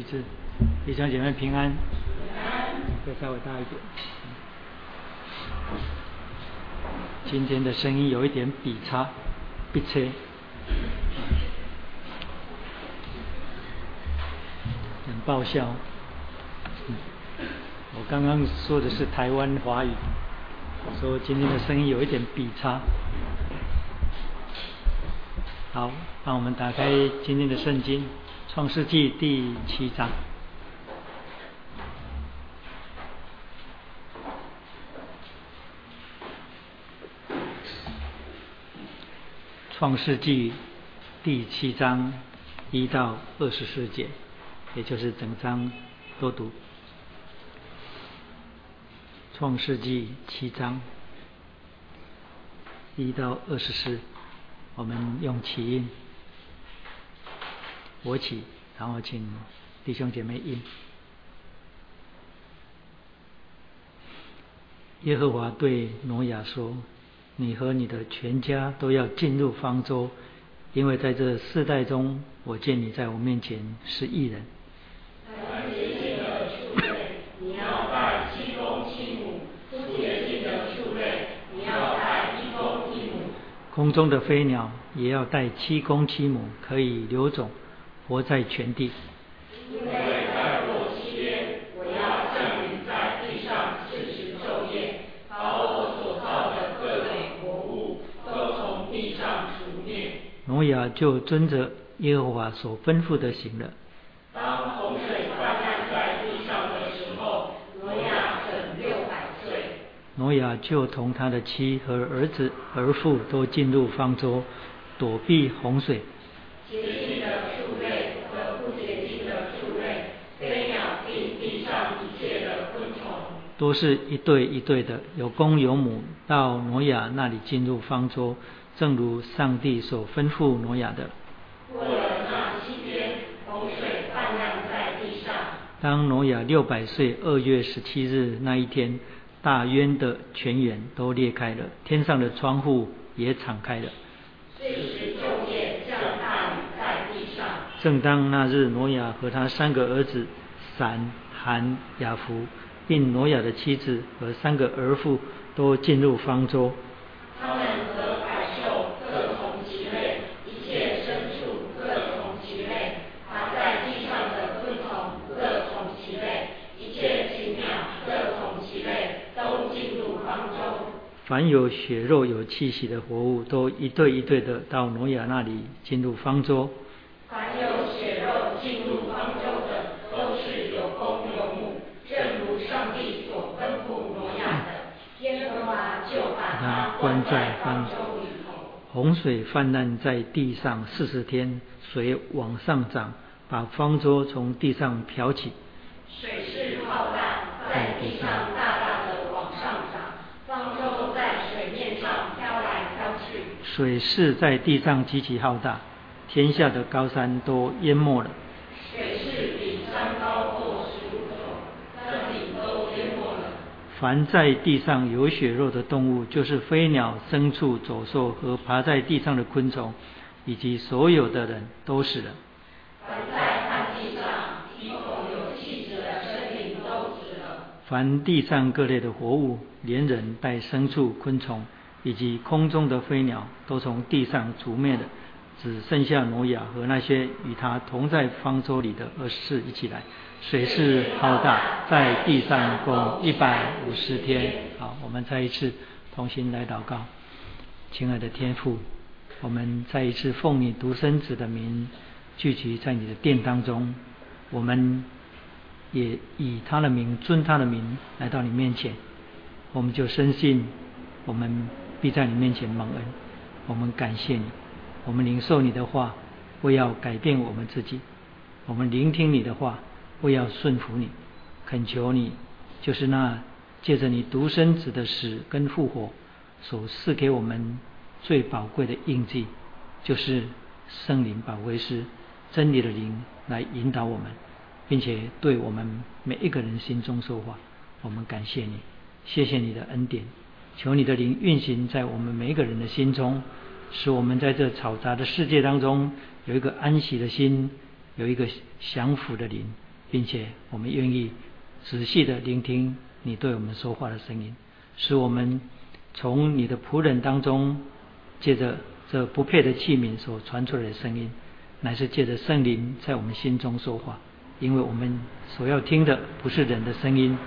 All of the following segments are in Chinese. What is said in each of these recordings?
一次，弟兄姐妹平安，再稍微大一点。今天的声音有一点比差，比车，很爆笑。我刚刚说的是台湾华语，说今天的声音有一点比差。好，让我们打开今天的圣经。创世纪第七章，创世纪第七章一到二十四节，也就是整章都读。创世纪七章一到二十四，我们用起音。我起，然后请弟兄姐妹应。耶和华对挪亚说：“你和你的全家都要进入方舟，因为在这世代中，我见你在我面前是一公一母。空中的飞鸟也要带七公七母，可以留种。”活在全地。因为在过七天，我要降临在地上四十昼夜，把我所造的各种活物都从地上除灭。挪亚就遵着耶和华所吩咐的行了。当洪水泛滥在地上的时候，挪亚整六百岁。挪亚就同他的妻和儿子儿妇都进入方舟，躲避洪水。都是一对一对的，有公有母，到挪亚那里进入方舟，正如上帝所吩咐挪亚的。过了那七天，洪水泛滥在地上。当挪亚六百岁二月十七日那一天，大渊的泉源都裂开了，天上的窗户也敞开了。岁时昼夜降大雨在地上。正当那日，挪亚和他三个儿子闪、含、雅弗。并挪亚的妻子和三个儿妇都进入方舟。他们和百兽各从其类，一切牲畜各从其类，爬在地上的昆虫各从其类，一切禽鸟各从其类，都进入方舟。凡有血肉有气息的活物，都一对一对的到挪亚那里进入方舟。凡有血肉进入方舟。他关在方舟里洪水泛滥在地上四十天，水往上涨，把方舟从地上漂起。水势浩大，在地上大大的往上涨，方舟在水面上飘来飘去。水势在地上极其浩大，天下的高山都淹没了。水势比山高过十五肘，山顶都淹没了。凡在地上有血肉的动物，就是飞鸟、牲畜、走兽和爬在地上的昆虫，以及所有的人都死了。凡地上有气质的生灵都死了。凡地上各类的活物，连人带牲畜、昆虫，以及空中的飞鸟，都从地上除灭了，只剩下挪亚和那些与他同在方舟里的二十四一起来。水势浩大，在地上共一百五十天。好，我们再一次同心来祷告，亲爱的天父，我们再一次奉你独生子的名聚集在你的殿当中，我们也以他的名尊他的名来到你面前，我们就深信我们必在你面前蒙恩。我们感谢你，我们领受你的话，为要改变我们自己，我们聆听你的话。为要顺服你，恳求你，就是那借着你独生子的死跟复活所赐给我们最宝贵的印记，就是圣灵宝贵师真理的灵来引导我们，并且对我们每一个人心中说话。我们感谢你，谢谢你的恩典，求你的灵运行在我们每一个人的心中，使我们在这嘈杂的世界当中有一个安息的心，有一个降服的灵。并且我们愿意仔细的聆听你对我们说话的声音，使我们从你的仆人当中，借着这不配的器皿所传出来的声音，乃是借着圣灵在我们心中说话。因为我们所要听的不是人的声音，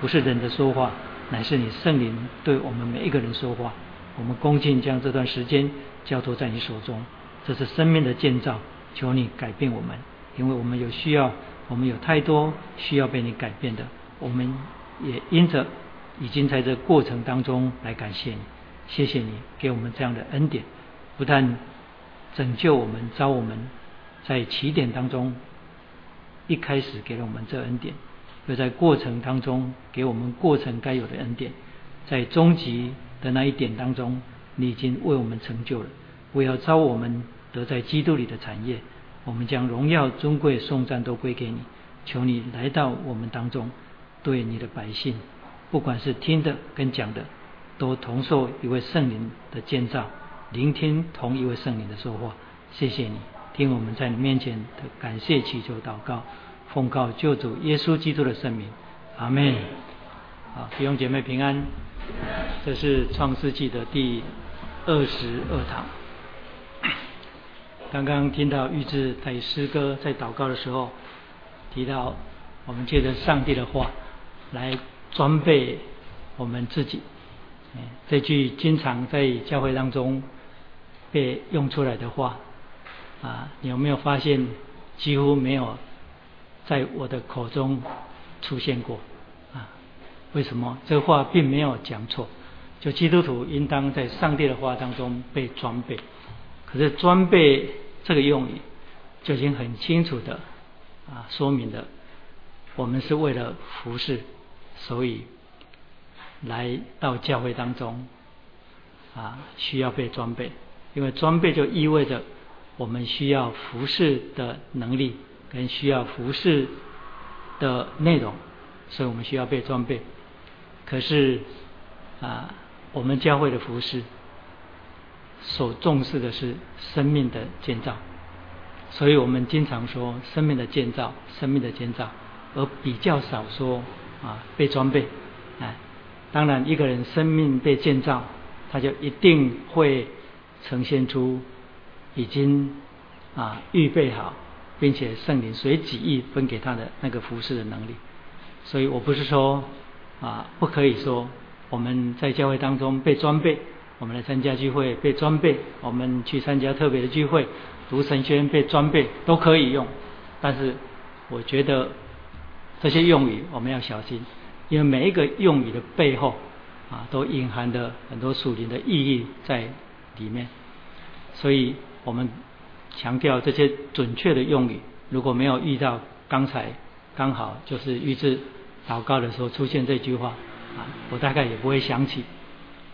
不是人的说话，乃是你圣灵对我们每一个人说话。我们恭敬将这段时间交托在你手中，这是生命的建造，求你改变我们，因为我们有需要，我们有太多需要被你改变的。我们也因着已经在这过程当中来感谢你，谢谢你给我们这样的恩典，不但拯救我们，招我们在起点当中。一开始给了我们这恩典，又在过程当中给我们过程该有的恩典，在终极的那一点当中，你已经为我们成就了。我要招我们得在基督里的产业，我们将荣耀尊贵颂赞都归给你。求你来到我们当中，对你的百姓，不管是听的跟讲的，都同受一位圣灵的建造，聆听同一位圣灵的说话。谢谢你。听我们在你面前的感谢祈求祷告，奉告救主耶稣基督的圣名，阿门。好，弟兄姐妹平安。这是创世纪的第二十二堂。刚刚听到玉志在诗歌在祷告的时候提到，我们借着上帝的话来装备我们自己。这句经常在教会当中被用出来的话。啊，你有没有发现几乎没有在我的口中出现过？啊，为什么？这话并没有讲错。就基督徒应当在上帝的话当中被装备。可是装备这个用语就已经很清楚的啊说明了，我们是为了服侍，所以来到教会当中啊需要被装备，因为装备就意味着。我们需要服侍的能力跟需要服侍的内容，所以我们需要被装备。可是啊，我们教会的服侍所重视的是生命的建造，所以我们经常说生命的建造，生命的建造，而比较少说啊被装备。哎，当然一个人生命被建造，他就一定会呈现出。已经啊预备好，并且圣灵随己意分给他的那个服侍的能力，所以我不是说啊不可以说我们在教会当中被装备，我们来参加聚会被装备，我们去参加特别的聚会读神宣被装备都可以用，但是我觉得这些用语我们要小心，因为每一个用语的背后啊都隐含的很多属灵的意义在里面，所以。我们强调这些准确的用语，如果没有遇到刚才刚好就是预知祷告的时候出现这句话啊，我大概也不会想起。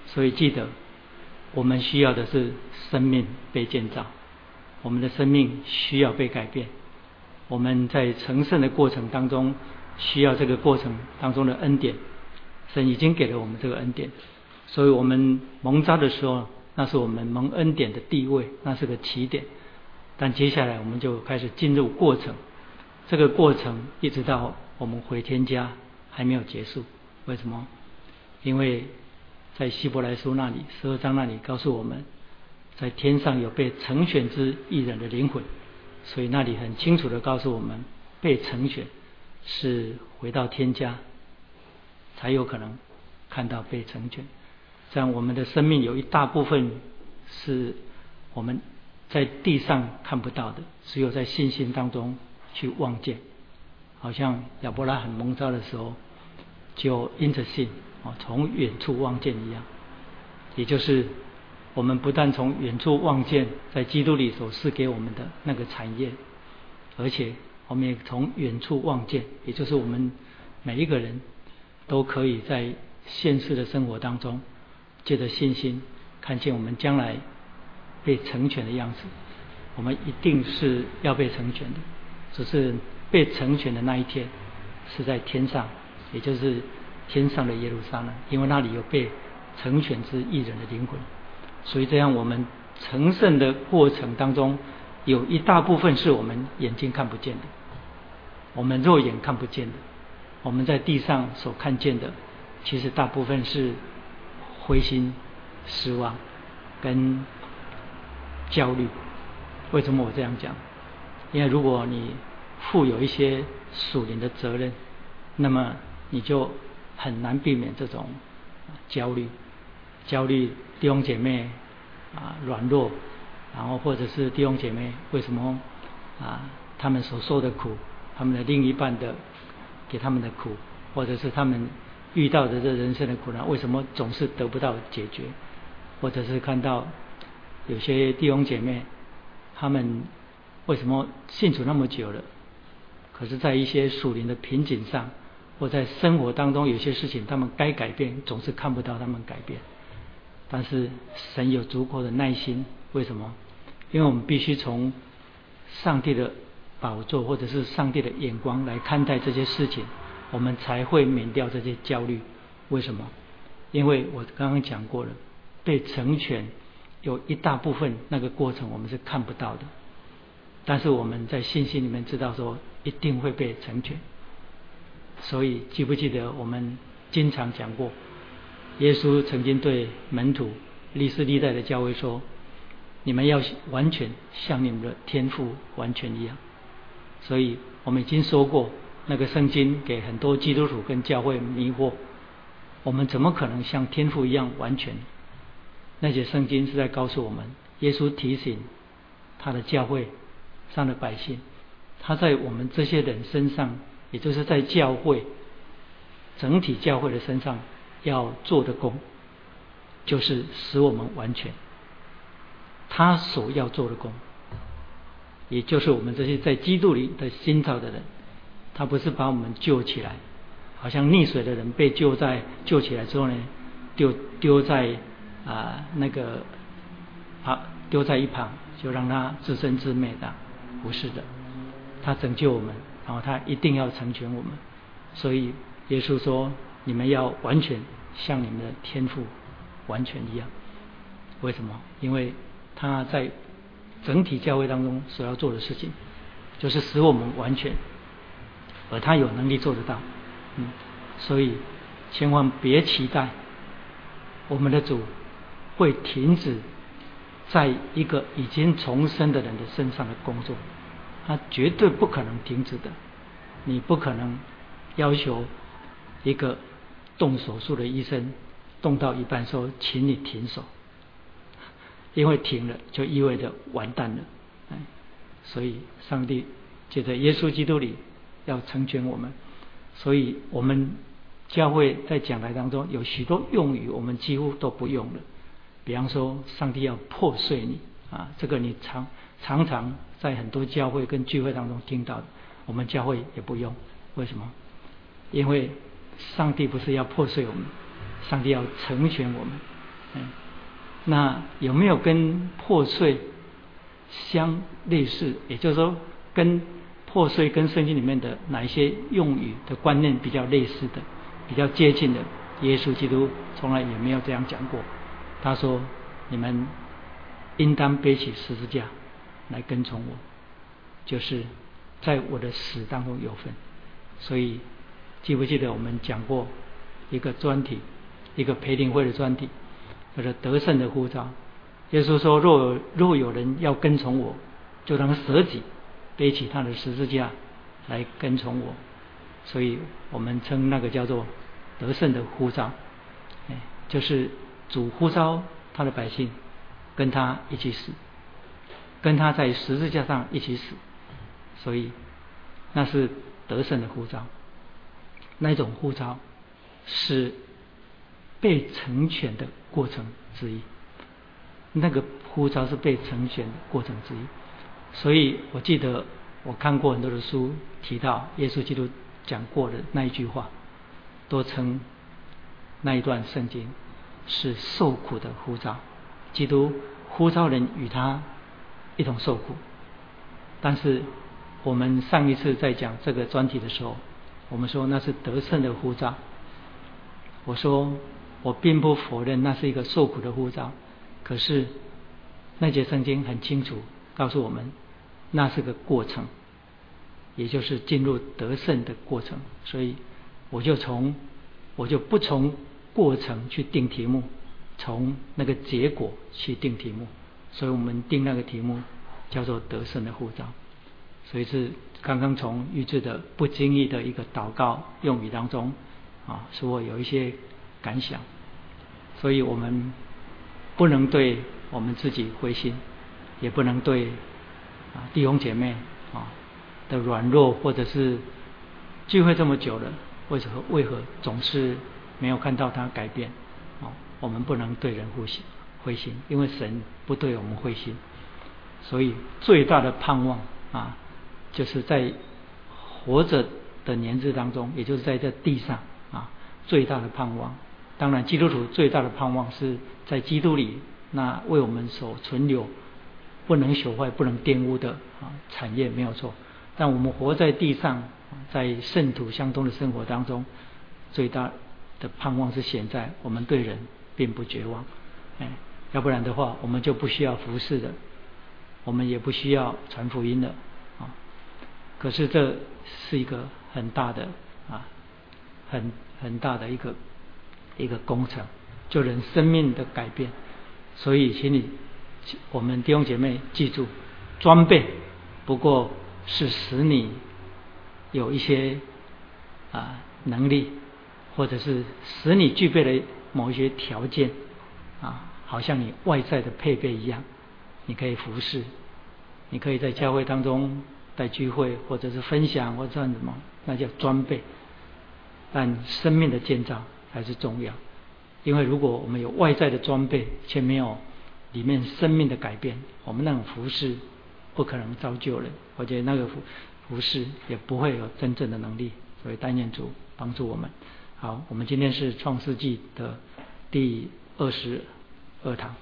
所以记得，我们需要的是生命被建造，我们的生命需要被改变。我们在成圣的过程当中，需要这个过程当中的恩典。神已经给了我们这个恩典，所以我们蒙召的时候。那是我们蒙恩典的地位，那是个起点。但接下来我们就开始进入过程，这个过程一直到我们回天家还没有结束。为什么？因为在希伯来书那里十二章那里告诉我们，在天上有被成选之一人的灵魂，所以那里很清楚的告诉我们，被成选是回到天家才有可能看到被成全。这样，我们的生命有一大部分是我们在地上看不到的，只有在信心当中去望见。好像亚伯拉罕蒙召的时候，就因着信，哦，从远处望见一样。也就是我们不但从远处望见在基督里所赐给我们的那个产业，而且我们也从远处望见，也就是我们每一个人都可以在现实的生活当中。借着信心，看见我们将来被成全的样子，我们一定是要被成全的。只是被成全的那一天是在天上，也就是天上的耶路撒冷，因为那里有被成全之艺人的灵魂。所以这样，我们成圣的过程当中，有一大部分是我们眼睛看不见的。我们肉眼看不见的，我们在地上所看见的，其实大部分是灰心、失望跟焦虑。为什么我这样讲？因为如果你负有一些属灵的责任，那么你就很难避免这种焦虑。焦虑弟兄姐妹啊软弱，然后或者是弟兄姐妹为什么啊他们所受的苦，他们的另一半的给他们的苦，或者是他们遇到的这人生的苦难，为什么总是得不到解决？或者是看到有些弟兄姐妹，他们为什么信主那么久了，可是在一些属灵的瓶颈上，或在生活当中有些事情，他们该改变，总是看不到他们改变。但是神有足够的耐心，为什么？因为我们必须从上帝的宝座或者是上帝的眼光来看待这些事情，我们才会免掉这些焦虑。为什么？因为我刚刚讲过了，被成全有一大部分那个过程我们是看不到的，但是我们在信心里面知道说一定会被成全。所以记不记得我们经常讲过？耶稣曾经对门徒历世历代的教会说：“你们要完全像你们的天赋完全一样。”所以我们已经说过，那个圣经给很多基督徒跟教会迷惑：我们怎么可能像天赋一样完全？那些圣经是在告诉我们，耶稣提醒他的教会上的百姓，他在我们这些人身上，也就是在教会整体教会的身上。要做的功，就是使我们完全。他所要做的功，也就是我们这些在基督里的新造的人，他不是把我们救起来，好像溺水的人被救在救起来之后呢，丢丢在啊那个啊丢在一旁，就让他自生自灭的，不是的。他拯救我们，然后他一定要成全我们，所以耶稣说。你们要完全像你们的天赋完全一样，为什么？因为他在整体教会当中所要做的事情，就是使我们完全，而他有能力做得到。嗯，所以千万别期待我们的主会停止在一个已经重生的人的身上的工作，他绝对不可能停止的。你不可能要求一个。动手术的医生动到一半说：“请你停手，因为停了就意味着完蛋了。”哎所以上帝就在耶稣基督里要成全我们。所以我们教会在讲台当中有许多用语，我们几乎都不用了。比方说，上帝要破碎你啊，这个你常常常在很多教会跟聚会当中听到的，我们教会也不用。为什么？因为。上帝不是要破碎我们，上帝要成全我们。嗯，那有没有跟破碎相类似？也就是说，跟破碎跟圣经里面的哪一些用语的观念比较类似的、比较接近的？耶稣基督从来也没有这样讲过。他说：“你们应当背起十字架来跟从我，就是在我的死当中有份。”所以。记不记得我们讲过一个专题，一个培灵会的专题，叫做得胜的呼召。耶稣说：“若若有人要跟从我，就当舍己，背起他的十字架来跟从我。”所以我们称那个叫做得胜的呼召，哎，就是主呼召他的百姓跟他一起死，跟他在十字架上一起死。所以那是得胜的呼召。那种呼召是被成全的过程之一，那个呼召是被成全的过程之一。所以我记得我看过很多的书，提到耶稣基督讲过的那一句话，都称那一段圣经是受苦的呼召。基督呼召人与他一同受苦。但是我们上一次在讲这个专题的时候。我们说那是得胜的呼召。我说我并不否认那是一个受苦的呼召，可是那节圣经很清楚告诉我们，那是个过程，也就是进入得胜的过程。所以我就从我就不从过程去定题目，从那个结果去定题目。所以我们定那个题目叫做得胜的护照。所以是刚刚从预制的不经意的一个祷告用语当中啊，使我有一些感想。所以我们不能对我们自己灰心，也不能对啊弟兄姐妹啊的软弱，或者是聚会这么久了，为什么为何总是没有看到他改变？啊，我们不能对人灰心灰心，因为神不对我们灰心。所以最大的盼望啊。就是在活着的年日当中，也就是在这地上啊，最大的盼望。当然，基督徒最大的盼望是在基督里，那为我们所存留、不能朽坏、不能玷污的啊产业没有错。但我们活在地上，在圣土相通的生活当中，最大的盼望是显在我们对人并不绝望。哎，要不然的话，我们就不需要服侍的，我们也不需要传福音的啊。可是这是一个很大的啊，很很大的一个一个工程，就人生命的改变。所以，请你我们弟兄姐妹记住，装备不过是使你有一些啊能力，或者是使你具备了某一些条件，好像你外在的配备一样，你可以服侍，你可以在教会当中。在聚会或者是分享或这样子嘛，那叫装备。但生命的建造才是重要，因为如果我们有外在的装备，却没有里面生命的改变，我们那种服饰不可能造就人，而且那个服服饰也不会有真正的能力。所以，单念主帮助我们。好，我们今天是创世纪的第二十二堂，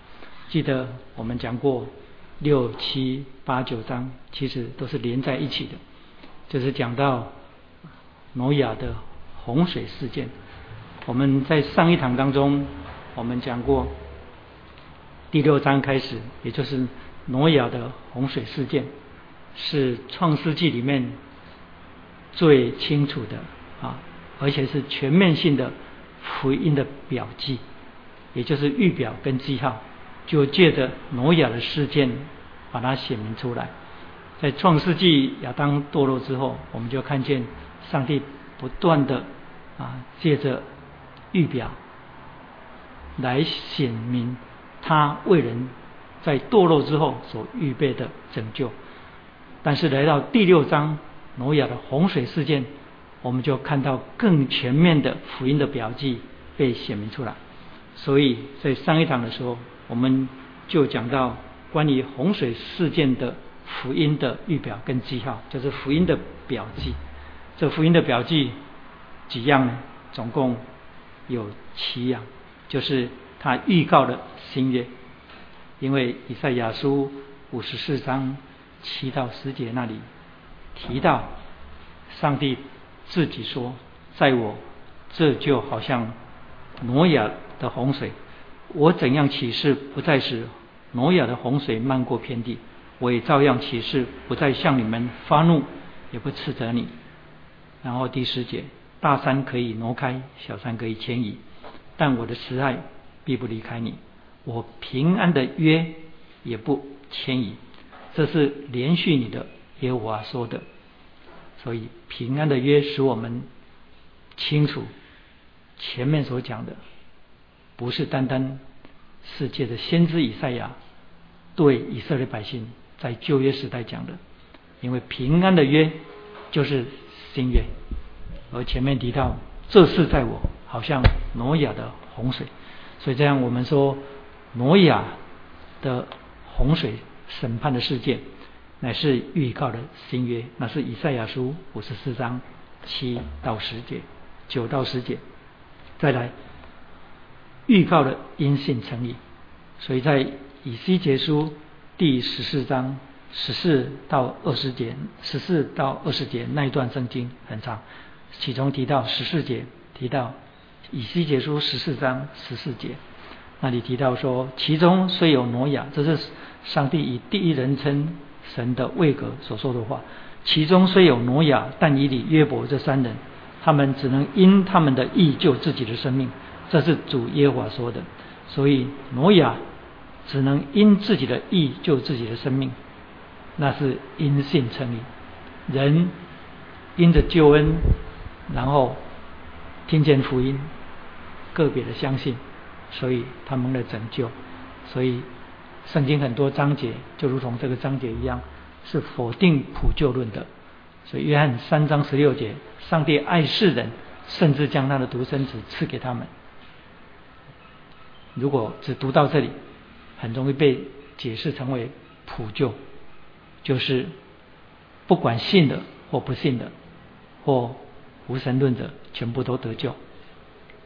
记得我们讲过。六七八九章其实都是连在一起的，就是讲到挪亚的洪水事件。我们在上一堂当中，我们讲过第六章开始，也就是挪亚的洪水事件，是创世纪里面最清楚的啊，而且是全面性的福音的表记，也就是预表跟记号。就借着挪亚的事件，把它显明出来。在创世纪亚当堕落之后，我们就看见上帝不断的啊，借着预表来显明他为人在堕落之后所预备的拯救。但是来到第六章挪亚的洪水事件，我们就看到更全面的福音的表记被显明出来。所以在上一堂的时候。我们就讲到关于洪水事件的福音的预表跟记号，就是福音的表记。这福音的表记几样呢？总共有七样，就是他预告的新约。因为以赛亚书五十四章七到十节那里提到，上帝自己说：“在我这就好像挪亚的洪水。”我怎样启示，不再使挪亚的洪水漫过遍地；我也照样启示，不再向你们发怒，也不斥责你。然后第十节，大山可以挪开，小山可以迁移，但我的慈爱必不离开你，我平安的约也不迁移。这是连续你的耶和华说的。所以平安的约使我们清楚前面所讲的。不是单单世界的先知以赛亚对以色列百姓在旧约时代讲的，因为平安的约就是新约，而前面提到这是在我，好像挪亚的洪水，所以这样我们说挪亚的洪水审判的事件，乃是预告的新约，那是以赛亚书五十四章七到十节，九到十节，再来。预告的因信成立，所以在以西结书第十四章十四到二十节，十四到二十节那一段圣经很长，其中提到十四节，提到以西结书十四章十四节，那里提到说，其中虽有挪亚，这是上帝以第一人称神的位格所说的话，其中虽有挪亚、但以理、约伯这三人，他们只能因他们的义救自己的生命，这是主耶和华说的。所以挪亚只能因自己的意救自己的生命，那是因信称义。人因着救恩，然后听见福音，个别的相信，所以他们的拯救。所以圣经很多章节就如同这个章节一样，是否定普救论的。所以约翰三章十六节，上帝爱世人，甚至将他的独生子赐给他们。如果只读到这里，很容易被解释成为普救，就是不管信的或不信的，或无神论者，全部都得救。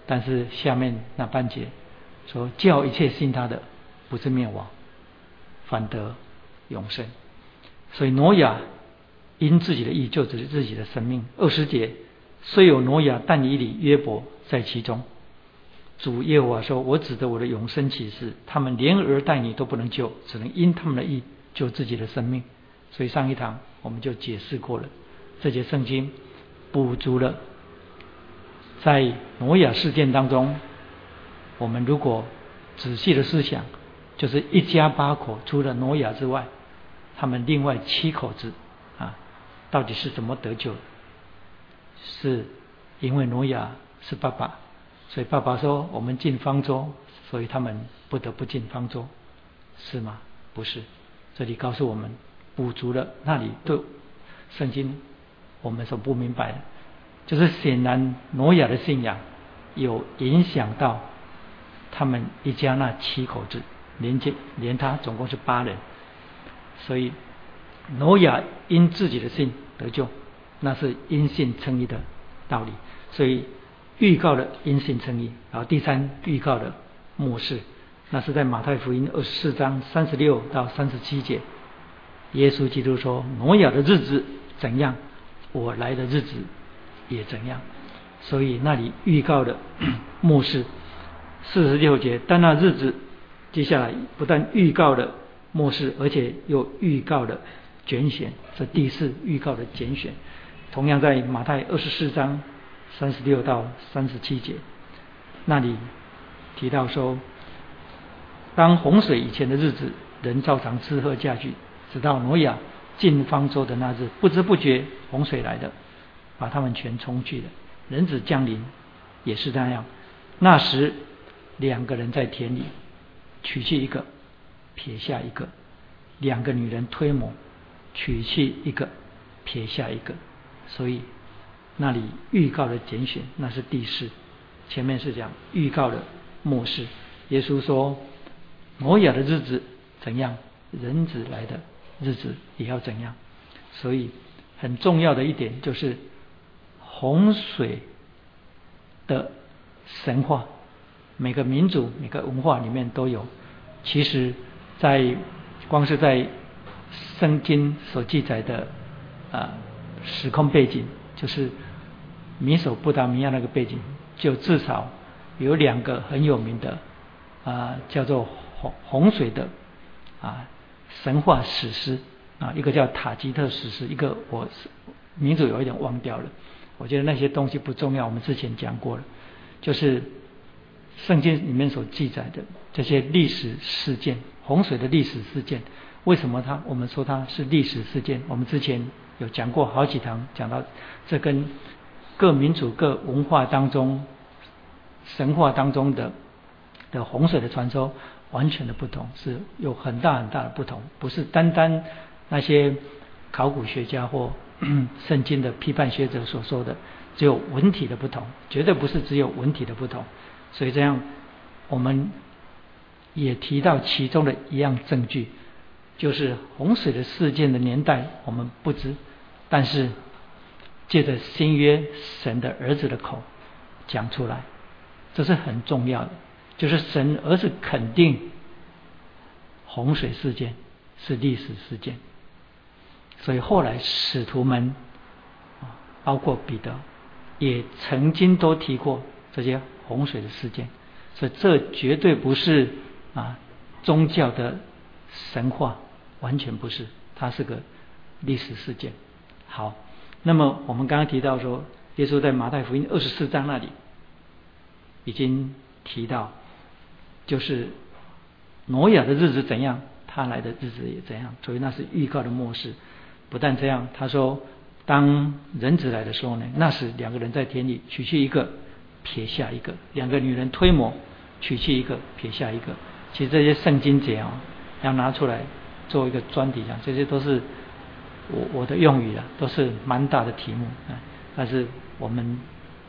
但是下面那半节说，叫一切信他的，不是灭亡，反得永生。所以挪亚因自己的意救自自己的生命。二十节虽有挪亚，但以理约伯在其中。主耶和华说：“我指着我的永生启示，他们连儿带女都不能救，只能因他们的意救自己的生命。”所以上一堂我们就解释过了，这节圣经补足了在挪亚事件当中，我们如果仔细的思想，就是一家八口除了挪亚之外，他们另外七口子啊，到底是怎么得救？是因为挪亚是爸爸。所以爸爸说我们进方舟，所以他们不得不进方舟，是吗？不是，这里告诉我们补足了那里对圣经我们所不明白的，就是显然挪亚的信仰有影响到他们一家那七口子，连接连他总共是八人，所以挪亚因自己的信得救，那是因信称义的道理，所以。预告的因信称义，然后第三预告的末世，那是在马太福音二十四章三十六到三十七节，耶稣基督说：“挪亚的日子怎样，我来的日子也怎样。”所以那里预告的末世四十六节，但那日子接下来不但预告的末世，而且又预告的拣选，这第四预告的拣选，同样在马太二十四章。三十六到三十七节，那里提到说，当洪水以前的日子，人照常吃喝下去，直到挪亚进方舟的那日，不知不觉洪水来的，把他们全冲去了。人子降临也是那样。那时两个人在田里，取去一个，撇下一个；两个女人推磨，取去一个，撇下一个。所以。那里预告的拣选，那是第四。前面是讲预告的末世。耶稣说，摩亚的日子怎样，人子来的日子也要怎样。所以很重要的一点就是洪水的神话，每个民族、每个文化里面都有。其实，在光是在圣经所记载的啊时空背景，就是。米索不达米亚那个背景，就至少有两个很有名的啊，叫做洪洪水的啊神话史诗啊，一个叫塔吉特史诗，一个我名字有一点忘掉了。我觉得那些东西不重要，我们之前讲过了，就是圣经里面所记载的这些历史事件，洪水的历史事件，为什么它我们说它是历史事件？我们之前有讲过好几堂，讲到这跟。各民族、各文化当中，神话当中的的洪水的传说完全的不同，是有很大很大的不同，不是单单那些考古学家或 圣经的批判学者所说的，只有文体的不同，绝对不是只有文体的不同。所以这样，我们也提到其中的一样证据，就是洪水的事件的年代我们不知，但是。借着新约神的儿子的口讲出来，这是很重要的。就是神儿子肯定洪水事件是历史事件，所以后来使徒们啊，包括彼得，也曾经都提过这些洪水的事件。所以这绝对不是啊宗教的神话，完全不是，它是个历史事件。好，那么我们刚刚提到说，耶稣在马太福音二十四章那里已经提到，就是挪亚的日子怎样，他来的日子也怎样，所以那是预告的末世。不但这样，他说，当人子来的时候呢，那时两个人在田里取去一个，撇下一个；两个女人推磨，取去一个，撇下一个。其实这些圣经节啊，要拿出来做一个专题讲，这些都是我我的用语啊，都是蛮大的题目啊。但是我们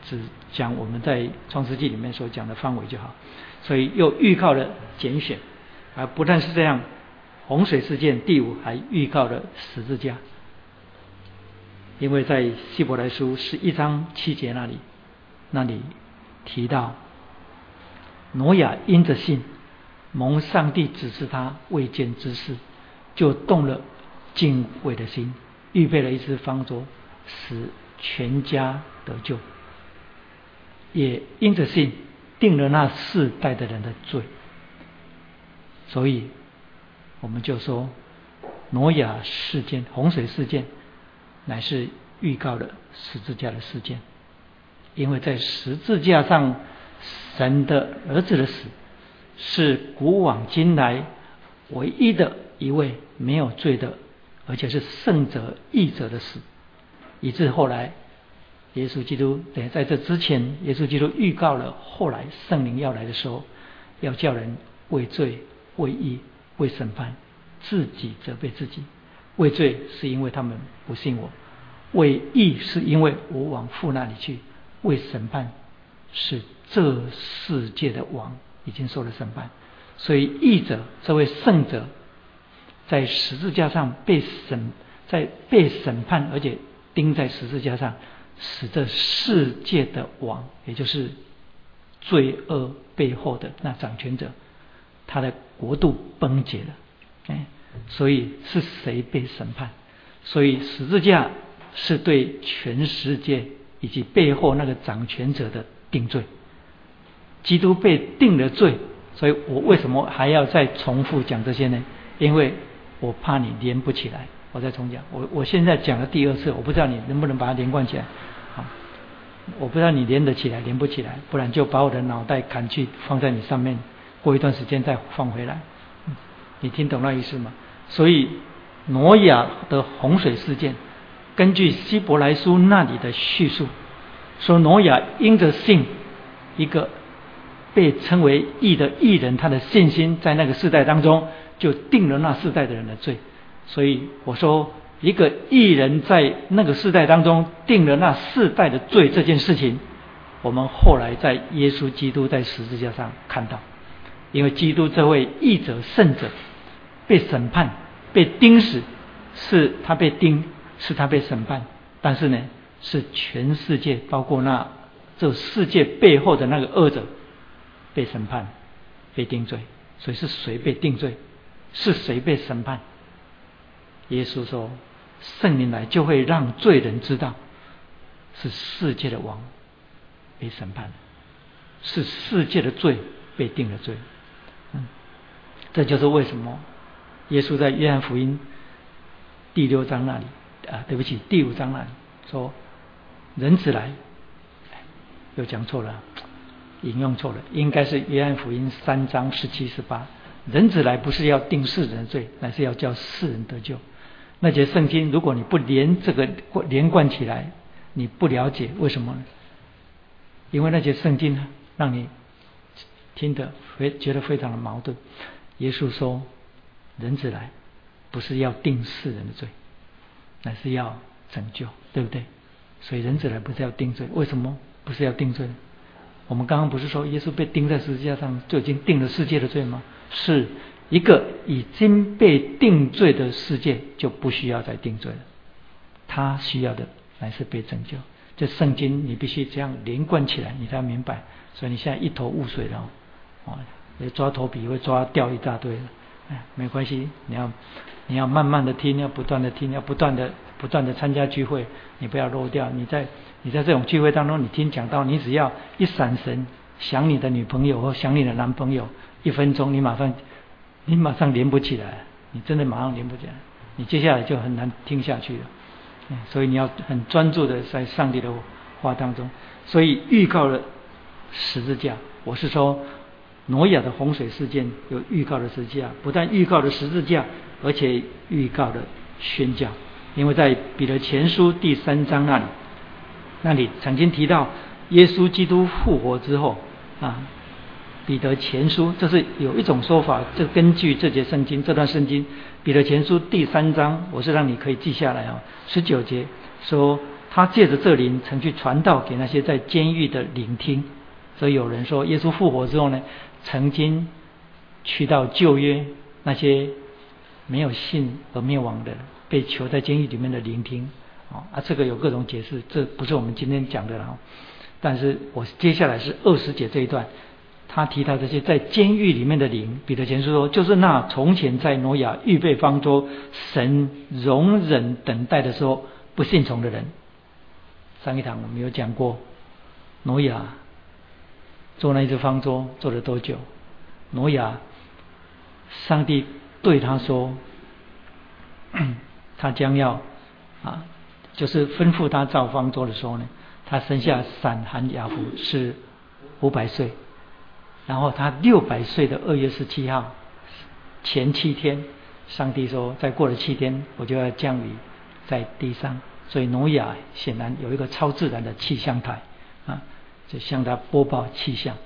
只讲我们在创世纪里面所讲的范围就好。所以又预告了拣选，而不但是这样，洪水事件第五还预告了十字架。因为在希伯来书十一章七节那里，那里提到挪亚因着信蒙上帝指示他未见之事，就动了敬畏的心，预备了一只方舟，使全家得救。也因着信定了那世代的人的罪，所以我们就说挪亚事件、洪水事件。乃是预告了十字架的事件，因为在十字架上，神的儿子的死是古往今来唯一的一位没有罪的，而且是圣者义者的死，以致后来耶稣基督等在这之前，耶稣基督预告了后来圣灵要来的时候，要叫人为罪、为义、为审判，自己责备自己。为罪是因为他们不信我，为义是因为我往父那里去，为审判是这世界的王已经受了审判，所以义者这位圣者在十字架上被审，在被审判，而且钉在十字架上，使这世界的王，也就是罪恶背后的那掌权者，他的国度崩解了，哎。所以是谁被审判？所以十字架是对全世界以及背后那个掌权者的定罪。基督被定了罪，所以我为什么还要再重复讲这些呢？因为我怕你连不起来。我再重讲，我我现在讲了第二次，我不知道你能不能把它连贯起来。好，我不知道你连得起来，连不起来，不然就把我的脑袋砍去，放在你上面，过一段时间再放回来。你听懂那意思吗？所以，挪亚的洪水事件，根据希伯来书那里的叙述，说挪亚因着信，一个被称为义的义人，他的信心在那个世代当中就定了那世代的人的罪。所以我说，一个义人在那个世代当中定了那世代的罪这件事情，我们后来在耶稣基督在十字架上看到，因为基督这位义者圣者被审判。被钉死，是他被钉，是他被审判，但是呢，是全世界，包括那这世界背后的那个恶者被审判、被定罪。所以是谁被定罪？是谁被审判？耶稣说：“圣灵来就会让罪人知道，是世界的王被审判，是世界的罪被定了罪。”嗯，这就是为什么。耶稣在约翰福音第六章那里啊，对不起，第五章那里说，人子来，又讲错了，引用错了，应该是约翰福音三章十七十八，人子来不是要定世人罪，乃是要叫世人得救。那节圣经，如果你不连这个连贯起来，你不了解为什么呢？因为那些圣经呢，让你听得非觉得非常的矛盾。耶稣说。人子来，不是要定世人的罪，乃是要拯救，对不对？所以人子来不是要定罪，为什么不是要定罪？我们刚刚不是说耶稣被钉在十字架上就已经定了世界的罪吗？是一个已经被定罪的世界就不需要再定罪了，他需要的乃是被拯救。这圣经你必须这样连贯起来，你才明白。所以你现在一头雾水了，哦，抓头皮会抓掉一大堆了。没关系，你要你要慢慢的听，要不断的听，要不断的不断的参加聚会，你不要漏掉。你在你在这种聚会当中，你听讲到，你只要一闪神，想你的女朋友或想你的男朋友，一分钟你马上你马上连不起来，你真的马上连不起来，你接下来就很难听下去了。所以你要很专注的在上帝的话当中，所以预告了十字架。我是说，挪亚的洪水事件有预告的十字架，不但预告了十字架，而且预告了宣教。因为在彼得前书第三章那里，那里曾经提到耶稣基督复活之后啊，彼得前书这是有一种说法，这根据这节圣经这段圣经，彼得前书第三章，我是让你可以记下来啊，十九节说他借着这灵曾去传道给那些在监狱的聆听，所以有人说耶稣复活之后呢，曾经去到旧约那些没有信而灭亡的。被囚在监狱里面的聆听，啊，啊，这个有各种解释，这不是我们今天讲的了。但是我接下来是二十节这一段，他提到这些在监狱里面的灵，彼得前书说，就是那从前在挪亚预备方舟，神容忍等待的时候不信从的人。上一堂我们有讲过，挪亚做那一只方舟做了多久？挪亚，上帝对他说。他将要啊，就是吩咐他造方舟的时候呢，他生下闪含雅弗是五百岁，然后他六百岁的二月十七号前七天，上帝说再过了七天我就要降雨在地上，所以挪亚显然有一个超自然的气象台啊，就向他播报气象，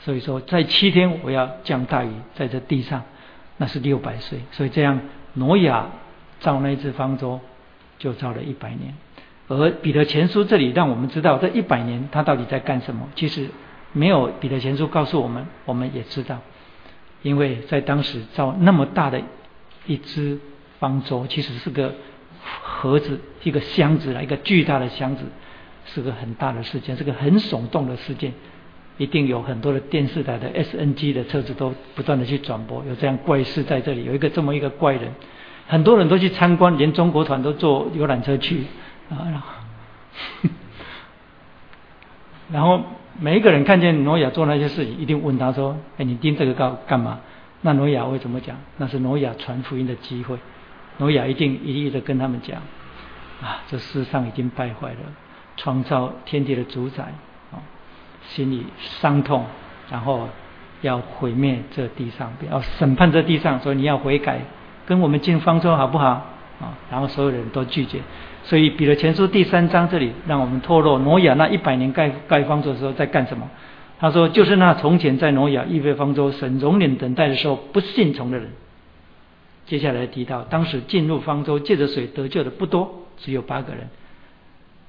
所以说在七天我要降大雨在这地上，那是六百岁，所以这样挪亚。造那只方舟就造了一百年，而彼得前书这里让我们知道这一百年他到底在干什么？其实没有彼得前书告诉我们，我们也知道，因为在当时造那么大的一只方舟，其实是个盒子，一个箱子啊，一个巨大的箱子，是个很大的事件，是个很耸动的事件，一定有很多的电视台的 SNG 的车子都不断的去转播，有这样怪事在这里，有一个这么一个怪人。很多人都去参观，连中国团都坐游览车去啊。然后然后每一个人看见挪亚做那些事情，一定问他说：“哎，你盯这个干干嘛？”那挪亚会怎么讲？那是挪亚传福音的机会。挪亚一定一一的跟他们讲：“啊，这世上已经败坏了，创造天地的主宰啊，心里伤痛，然后要毁灭这地上，要审判这地上，所以你要悔改。”跟我们进方舟好不好？啊，然后所有人都拒绝，所以彼得前书第三章这里让我们透露挪亚那一百年盖盖方舟的时候在干什么？他说就是那从前在挪亚预备方舟、神容忍等待的时候不信从的人。接下来提到当时进入方舟借着水得救的不多，只有八个人。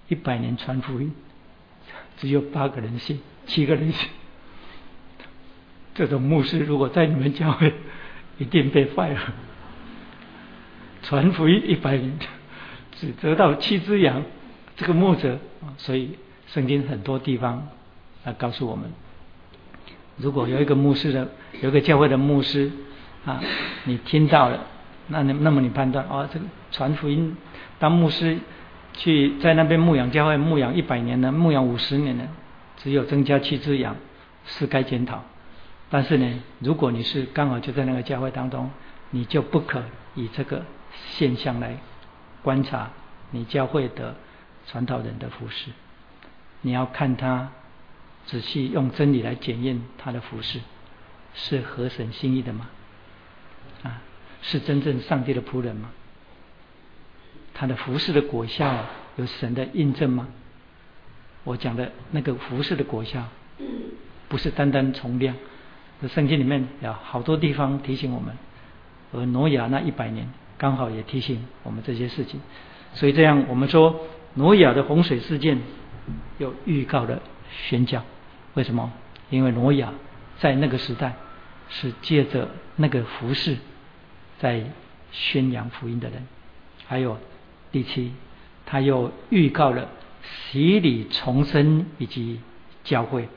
一百年传福音，只有八个人信，七个人信。这种牧师如果在你们教会，一定被坏了。传福音一百年，只得到七只羊，这个牧者啊，所以圣经很多地方啊告诉我们，如果有一个牧师的，有一个教会的牧师啊，你听到了，那你那么你判断哦，这个传福音当牧师去在那边牧养教会牧养一百年呢，牧养五十年呢，只有增加七只羊是该检讨，但是呢，如果你是刚好就在那个教会当中，你就不可以这个。现象来观察你教会的传道人的服饰，你要看他仔细用真理来检验他的服饰是合神心意的吗？啊，是真正上帝的仆人吗？他的服饰的果效有神的印证吗？我讲的那个服饰的果效，不是单单从量。圣经里面有好多地方提醒我们，而挪亚那一百年。刚好也提醒我们这些事情，所以这样我们说挪亚的洪水事件有预告的宣教，为什么？因为挪亚在那个时代是借着那个服饰在宣扬福音的人。还有第七，他又预告了洗礼重生以及教会，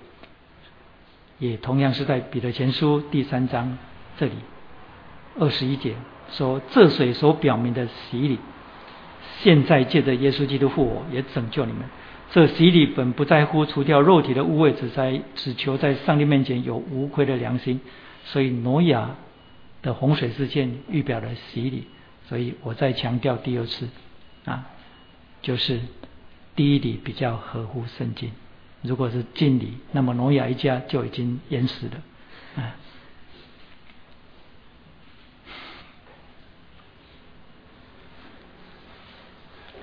也同样是在彼得前书第三章这里二十一节。说这水所表明的洗礼，现在借着耶稣基督复活，也拯救你们。这洗礼本不在乎除掉肉体的污秽，只在只求在上帝面前有无愧的良心。所以挪亚的洪水事件预表了洗礼。所以我再强调第二次啊，就是第一礼比较合乎圣经。如果是敬礼，那么挪亚一家就已经淹死了。啊，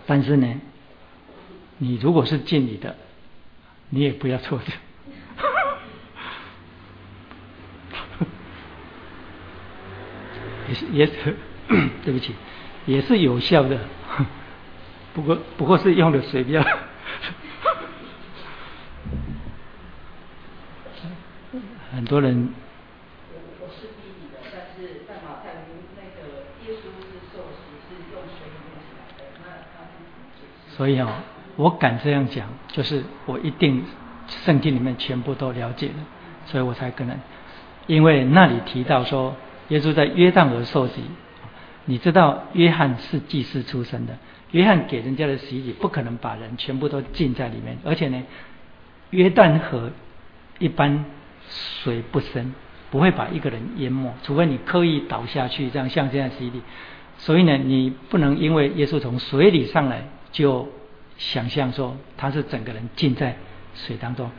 但是呢，你如果是敬礼的，你也不要错的。也是也是，对不起，也是有效的。不过不过是用的水比较。很多人。我是逼你的，但是在马太福音那个耶稣是受洗是用水里面起来的，那他是怎么解释？所以啊，我敢这样讲，就是我一定圣经里面全部都了解了，所以我才可能，因为那里提到说耶稣在约旦河受洗，你知道约翰是祭司出身的，约翰给人家的洗礼不可能把人全部都浸在里面，而且呢，约旦河一般。水不深，不会把一个人淹没，除非你刻意倒下去，这样像这样洗礼。所以呢，你不能因为耶稣从水里上来，就想象说他是整个人浸在水当中。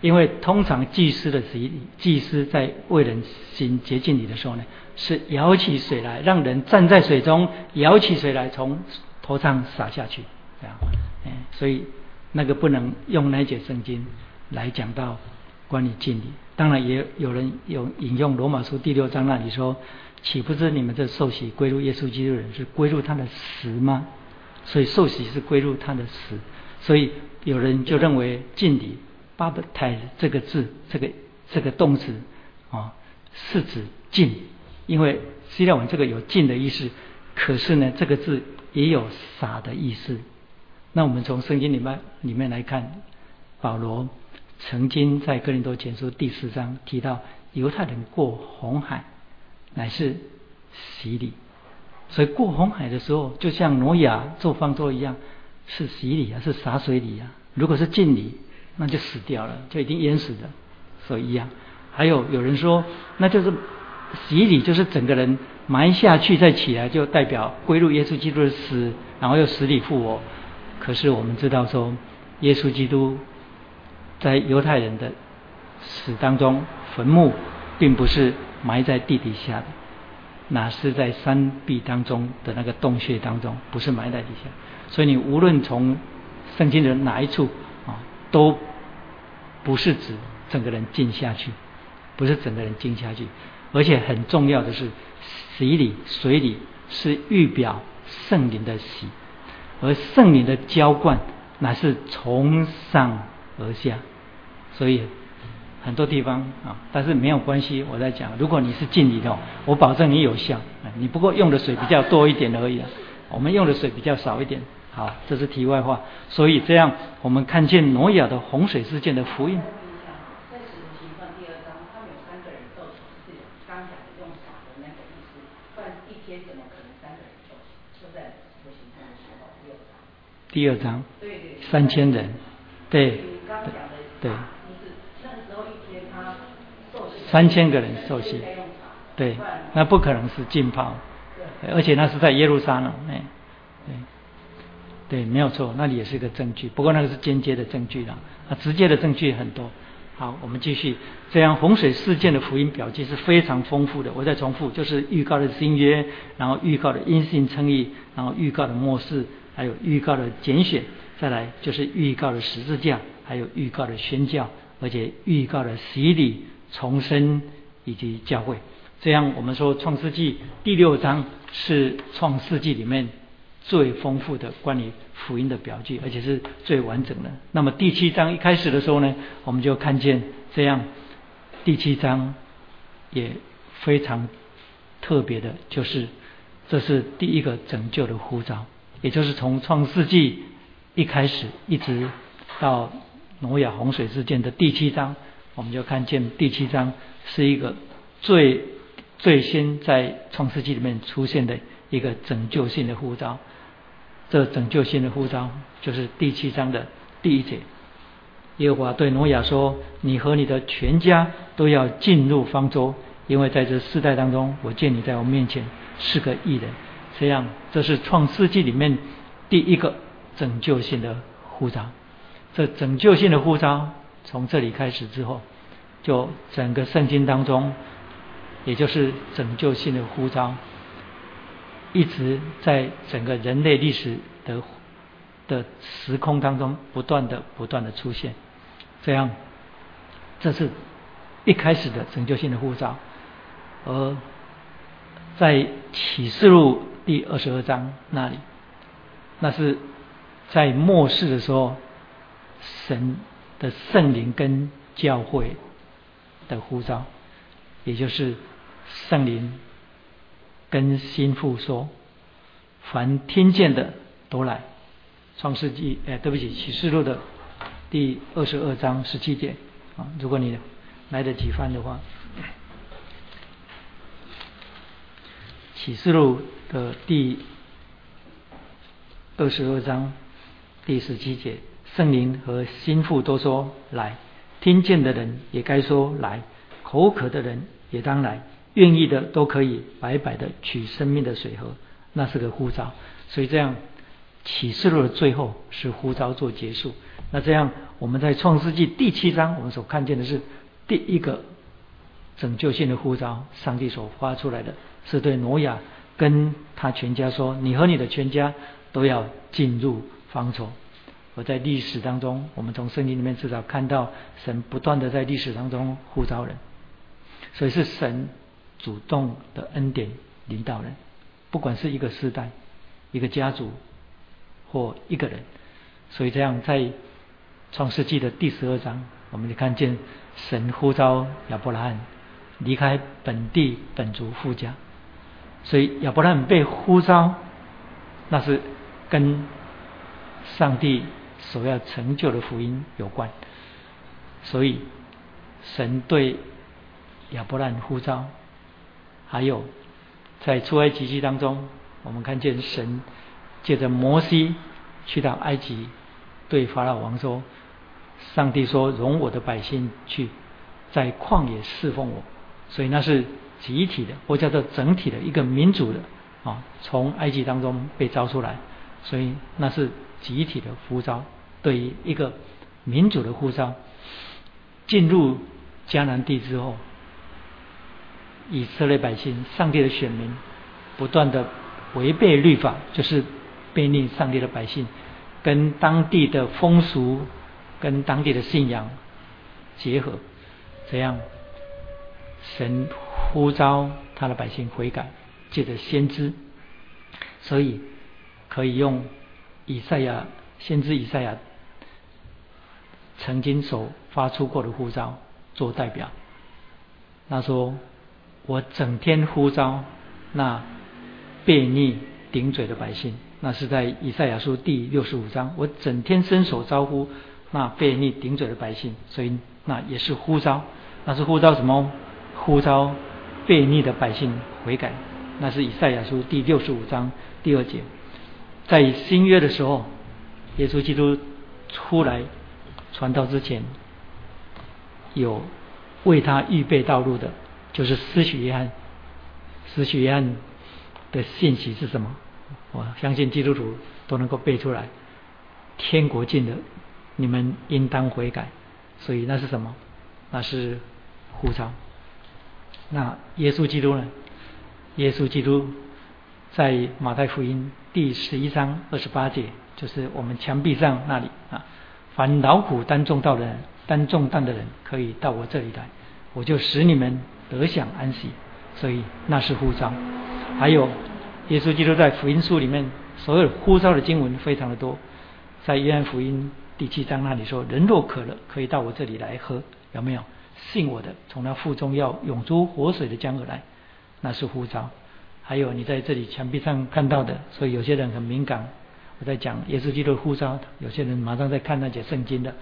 因为通常祭司的洗礼，祭司在为人行洁净礼的时候呢，是舀起水来，让人站在水中，舀起水来从头上洒下去，这样。嗯，所以那个不能用那节圣经来讲到关于敬礼。当然也有人有引用罗马书第六章那里说，岂不知你们这受洗归入耶稣基督人是归入他的死吗？所以受洗是归入他的死，所以有人就认为敬礼巴不泰这个字，这个这个动词啊是指敬，因为希腊文这个有敬的意思，可是呢这个字也有洒的意思。那我们从圣经里面里面来看，保罗。曾经在哥林多前书第四章提到，犹太人过红海乃是洗礼，所以过红海的时候，就像挪亚做方舟一样，是洗礼啊，是洒水礼啊。如果是敬礼，那就死掉了，就已经淹死的，所以一样。还有有人说，那就是洗礼，就是整个人埋下去再起来，就代表归入耶稣基督的死，然后又死里复活。可是我们知道说，耶稣基督。在犹太人的史当中，坟墓并不是埋在地底下的，哪是在山壁当中的那个洞穴当中，不是埋在底下。所以你无论从圣经的哪一处啊，都不是指整个人浸下去，不是整个人浸下去。而且很重要的是，洗礼水礼是预表圣灵的洗，而圣灵的浇灌乃是从上而下。所以很多地方啊，但是没有关系。我在讲，如果你是敬礼的，我保证你有效。你不过用的水比较多一点而已啊。我们用的水比较少一点。好，这是题外话。所以这样，我们看见挪亚的洪水事件的福音。第二章，三千人。对。刚讲的。对。三千个人受洗，对，那不可能是浸泡，而且那是在耶路撒冷，哎，对，对，没有错，那里也是一个证据。不过那个是间接的证据啦，啊，直接的证据很多。好，我们继续。这样洪水事件的福音表记是非常丰富的。我再重复，就是预告的新约，然后预告的因信称义，然后预告的末世，还有预告的拣选，再来就是预告的十字架，还有预告的宣教，而且预告的洗礼。重生以及教会，这样我们说《创世纪》第六章是《创世纪》里面最丰富的。关于福音的表记，而且是最完整的。那么第七章一开始的时候呢，我们就看见这样第七章也非常特别的，就是这是第一个拯救的呼召，也就是从《创世纪》一开始一直到挪亚洪水事件的第七章。我们就看见第七章是一个最最先在创世纪里面出现的一个拯救性的呼召。这拯救性的呼召就是第七章的第一节。耶和华对挪亚说：“你和你的全家都要进入方舟，因为在这世代当中，我见你在我面前是个异人。”这样，这是创世纪里面第一个拯救性的呼召。这拯救性的呼召从这里开始之后，就整个圣经当中，也就是拯救性的呼召，一直在整个人类历史的的时空当中不断的不断的出现。这样，这是一开始的拯救性的呼召，而在启示录第二十二章那里，那是在末世的时候。神的圣灵跟教会的呼召，也就是圣灵跟心腹说：“凡听见的都来。”创世纪，哎，对不起，启示录的第二十二章十七节啊，如果你来得及翻的话，启示录的第二十二章第十七节。圣灵和心腹都说来，听见的人也该说来，口渴的人也当来，愿意的都可以白白的取生命的水喝，那是个呼召。所以这样启示录的最后是呼召做结束。那这样我们在创世纪第七章，我们所看见的是第一个拯救性的呼召，上帝所发出来的是对挪亚跟他全家说：“你和你的全家都要进入方舟。”而在历史当中，我们从圣经里面至少看到神不断的在历史当中呼召人，所以是神主动的恩典领导人，不管是一个时代、一个家族或一个人。所以这样在创世纪的第十二章，我们就看见神呼召亚伯拉罕离开本地本族富家，所以亚伯拉罕被呼召，那是跟上帝。所要成就的福音有关，所以神对亚伯兰呼召，还有在出埃及记当中，我们看见神借着摩西去到埃及，对法老王说：“上帝说，容我的百姓去在旷野侍奉我。”所以那是集体的，或叫做整体的一个民族的啊，从埃及当中被招出来，所以那是集体的呼召。对于一个民主的呼召，进入迦南地之后，以色列百姓、上帝的选民，不断的违背律法，就是背逆上帝的百姓，跟当地的风俗、跟当地的信仰结合，这样神呼召他的百姓悔改，借着先知，所以可以用以赛亚先知以赛亚。曾经所发出过的呼召做代表，他说：“我整天呼召那悖逆顶嘴的百姓。”那是在以赛亚书第六十五章。我整天伸手招呼那悖逆顶嘴的百姓，所以那也是呼召。那是呼召什么？呼召悖逆的百姓悔改。那是以赛亚书第六十五章第二节。在新约的时候，耶稣基督出来。传道之前，有为他预备道路的，就是施许约翰。施许约翰的信息是什么？我相信基督徒都能够背出来。天国近了，你们应当悔改。所以那是什么？那是呼召。那耶稣基督呢？耶稣基督在马太福音第十一章二十八节，就是我们墙壁上那里啊。凡劳苦担重担的人，担重担的人可以到我这里来，我就使你们得享安息。所以那是呼召。还有耶稣基督在福音书里面所有呼召的经文非常的多，在约翰福音第七章那里说：“人若渴了，可以到我这里来喝。”有没有？信我的，从那腹中要涌出活水的江河来，那是呼召。还有你在这里墙壁上看到的，所以有些人很敏感。我在讲耶稣基督的呼召，有些人马上在看那节圣经的，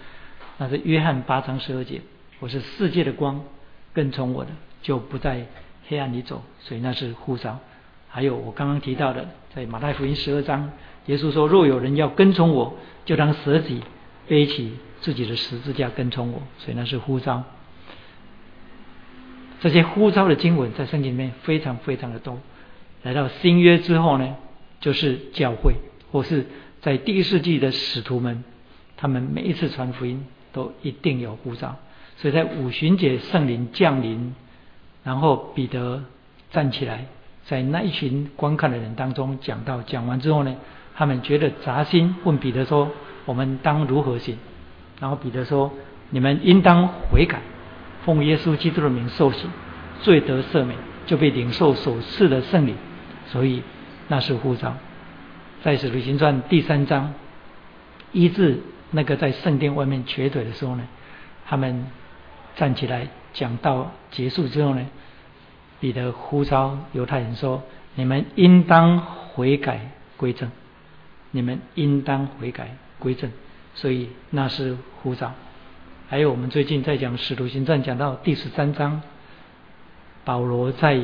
那是约翰八章十二节。我是世界的光，跟从我的就不在黑暗里走，所以那是呼召。还有我刚刚提到的，在马太福音十二章，耶稣说：若有人要跟从我，就当舍己，背起自己的十字架跟从我，所以那是呼召。这些呼召的经文在圣经里面非常非常的多。来到新约之后呢，就是教会。或是在第一世纪的使徒们，他们每一次传福音都一定有呼召，所以在五旬节圣灵降临，然后彼得站起来，在那一群观看的人当中讲到，讲完之后呢，他们觉得扎心，问彼得说：“我们当如何行？”然后彼得说：“你们应当悔改，奉耶稣基督的名受洗，罪得赦免，就被领受所赐的圣灵。”所以那是呼召。在使徒行传第三章，医治那个在圣殿外面瘸腿的时候呢，他们站起来讲道结束之后呢，彼得呼召犹太人说：“你们应当悔改归正，你们应当悔改归正。”所以那是呼召。还有我们最近在讲使徒行传，讲到第十三章，保罗在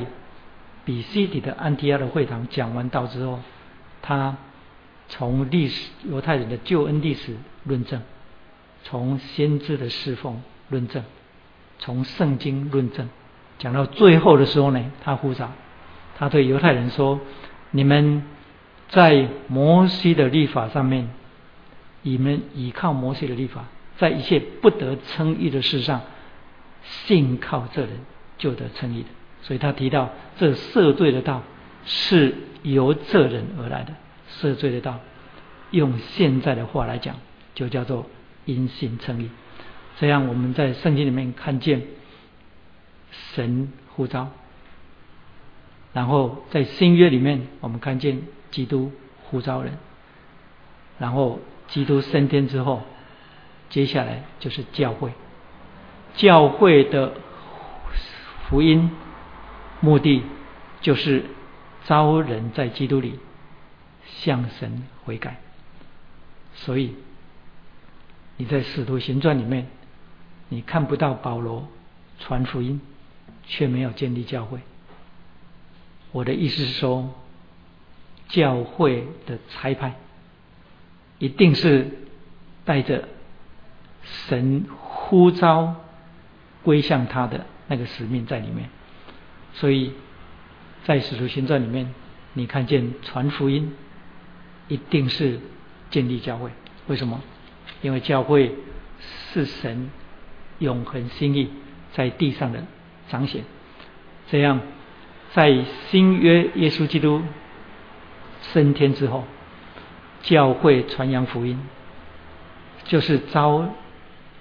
比西底的安提阿的会堂讲完道之后。他从历史犹太人的救恩历史论证，从先知的侍奉论证，从圣经论证，讲到最后的时候呢，他呼召，他对犹太人说：“你们在摩西的律法上面，你们倚靠摩西的律法，在一切不得称义的事上，信靠这人就得称义的。”所以他提到这赦罪的道。是由这人而来的赦罪的道，用现在的话来讲，就叫做因信称义。这样我们在圣经里面看见神呼召，然后在新约里面我们看见基督呼召人，然后基督升天之后，接下来就是教会，教会的福音目的就是。招人在基督里向神悔改，所以你在使徒行传里面，你看不到保罗传福音，却没有建立教会。我的意思是说，教会的差派一定是带着神呼召归向他的那个使命在里面，所以。在使徒行传里面，你看见传福音一定是建立教会。为什么？因为教会是神永恒心意在地上的彰显。这样，在新约耶稣基督升天之后，教会传扬福音，就是招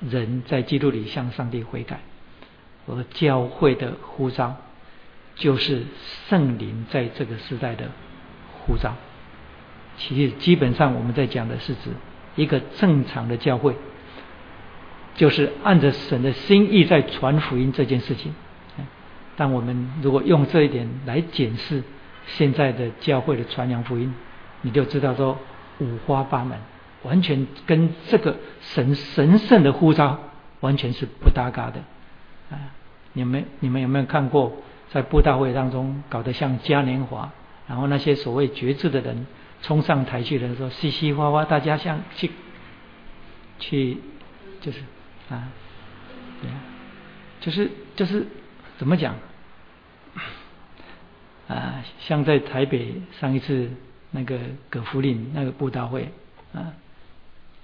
人在基督里向上帝悔改，而教会的呼召。就是圣灵在这个时代的呼召。其实基本上我们在讲的是指一个正常的教会，就是按着神的心意在传福音这件事情。但我们如果用这一点来检视现在的教会的传扬福音，你就知道说五花八门，完全跟这个神神圣的呼召完全是不搭嘎的。啊，你们你们有没有看过？在布道会当中搞得像嘉年华，然后那些所谓觉知的人冲上台去的时候，嘻嘻哈哈，大家像去去就是啊，对啊，就是就是怎么讲啊？像在台北上一次那个葛福林那个布道会啊，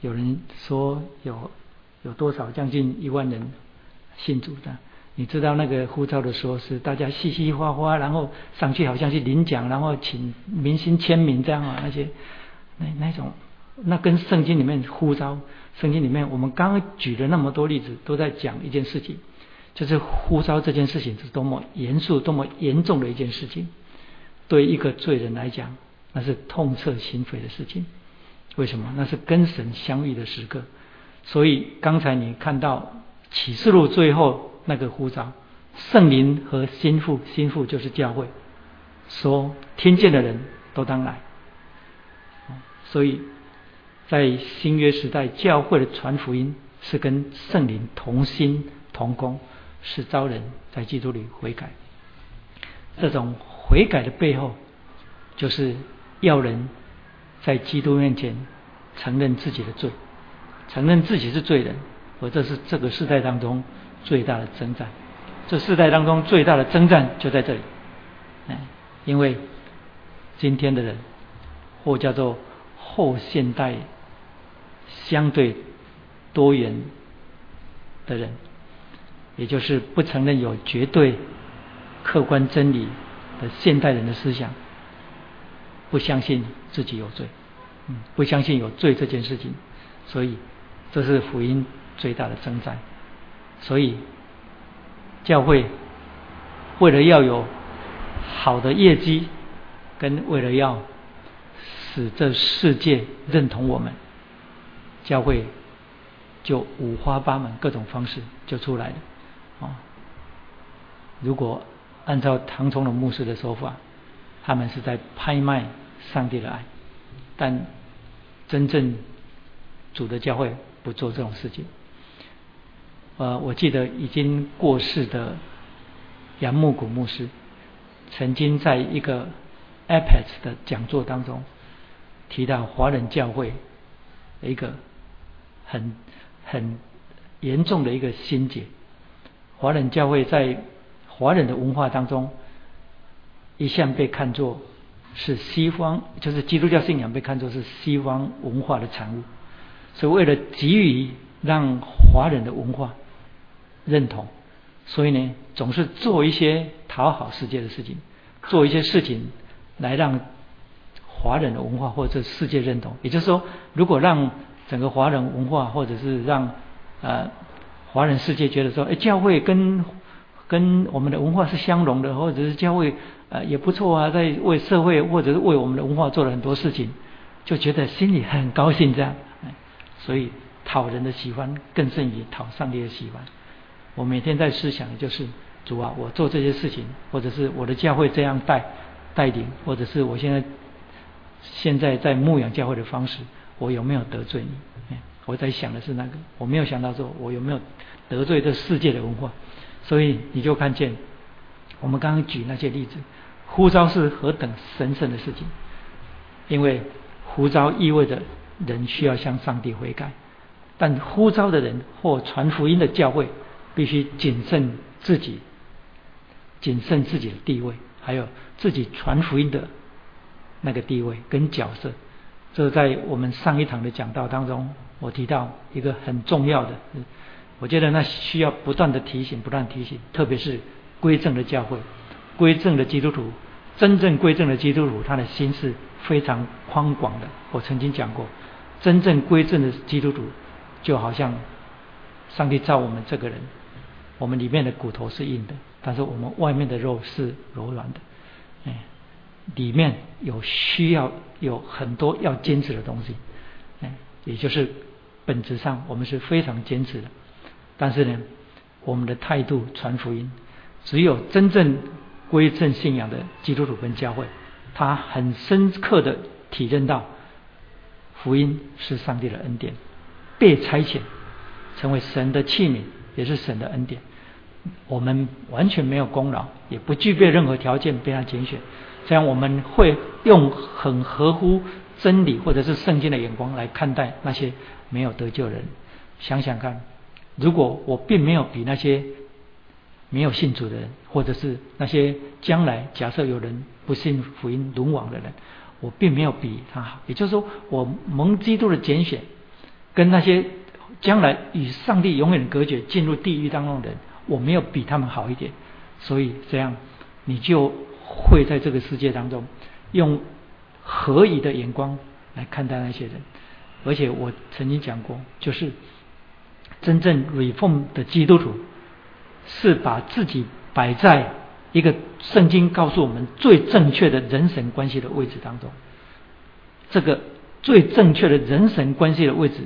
有人说有有多少将近一万人信主的。你知道那个呼召的时候是大家嘻嘻哈哈，然后上去好像去领奖，然后请明星签名这样啊，那些那那种，那跟圣经里面呼召，圣经里面我们刚刚举了那么多例子，都在讲一件事情，就是呼召这件事情是多么严肃、多么严重的一件事情，对一个罪人来讲，那是痛彻心扉的事情。为什么？那是跟神相遇的时刻。所以刚才你看到启示录最后。那个呼召，圣灵和心腹，心腹就是教会，说听见的人都当来。所以在新约时代，教会的传福音是跟圣灵同心同工，是招人在基督里悔改。这种悔改的背后，就是要人在基督面前承认自己的罪，承认自己是罪人，而这是这个时代当中。最大的征战，这世代当中最大的征战就在这里，哎，因为今天的人或叫做后现代相对多元的人，也就是不承认有绝对客观真理的现代人的思想，不相信自己有罪，嗯，不相信有罪这件事情，所以这是福音最大的征战。所以教会为了要有好的业绩，跟为了要使这世界认同我们，教会就五花八门各种方式就出来了啊！如果按照唐崇荣牧师的说法，他们是在拍卖上帝的爱，但真正主的教会不做这种事情。呃，我记得已经过世的杨木谷牧师，曾经在一个 Apex 的讲座当中提到华人教会一个很很严重的一个心结。华人教会在华人的文化当中，一向被看作是西方，就是基督教信仰被看作是西方文化的产物，所以为了急于让华人的文化。认同，所以呢，总是做一些讨好世界的事情，做一些事情来让华人的文化或者世界认同。也就是说，如果让整个华人文化或者是让呃华人世界觉得说，哎，教会跟跟我们的文化是相融的，或者是教会呃也不错啊，在为社会或者是为我们的文化做了很多事情，就觉得心里很高兴这样。所以讨人的喜欢更胜于讨上帝的喜欢。我每天在思想的就是主啊，我做这些事情，或者是我的教会这样带带领，或者是我现在现在在牧养教会的方式，我有没有得罪你？我在想的是那个，我没有想到说我有没有得罪这世界的文化。所以你就看见我们刚刚举那些例子，呼召是何等神圣的事情，因为呼召意味着人需要向上帝悔改，但呼召的人或传福音的教会。必须谨慎自己，谨慎自己的地位，还有自己传福音的那个地位跟角色。这在我们上一堂的讲道当中，我提到一个很重要的，我觉得那需要不断的提醒，不断提醒，特别是归正的教会、归正的基督徒，真正归正的基督徒，他的心是非常宽广的。我曾经讲过，真正归正的基督徒，就好像上帝造我们这个人。我们里面的骨头是硬的，但是我们外面的肉是柔软的，哎，里面有需要有很多要坚持的东西，哎，也就是本质上我们是非常坚持的，但是呢，我们的态度传福音，只有真正归正信仰的基督徒跟教会，他很深刻的体认到福音是上帝的恩典，被差遣成为神的器皿，也是神的恩典。我们完全没有功劳，也不具备任何条件被他拣选，这样我们会用很合乎真理或者是圣经的眼光来看待那些没有得救人。想想看，如果我并没有比那些没有信主的人，或者是那些将来假设有人不信福音沦亡的人，我并没有比他好。也就是说，我蒙基督的拣选，跟那些将来与上帝永远隔绝、进入地狱当中的人。我没有比他们好一点，所以这样你就会在这个世界当中用合宜的眼光来看待那些人。而且我曾经讲过，就是真正委奉的基督徒是把自己摆在一个圣经告诉我们最正确的人神关系的位置当中。这个最正确的人神关系的位置，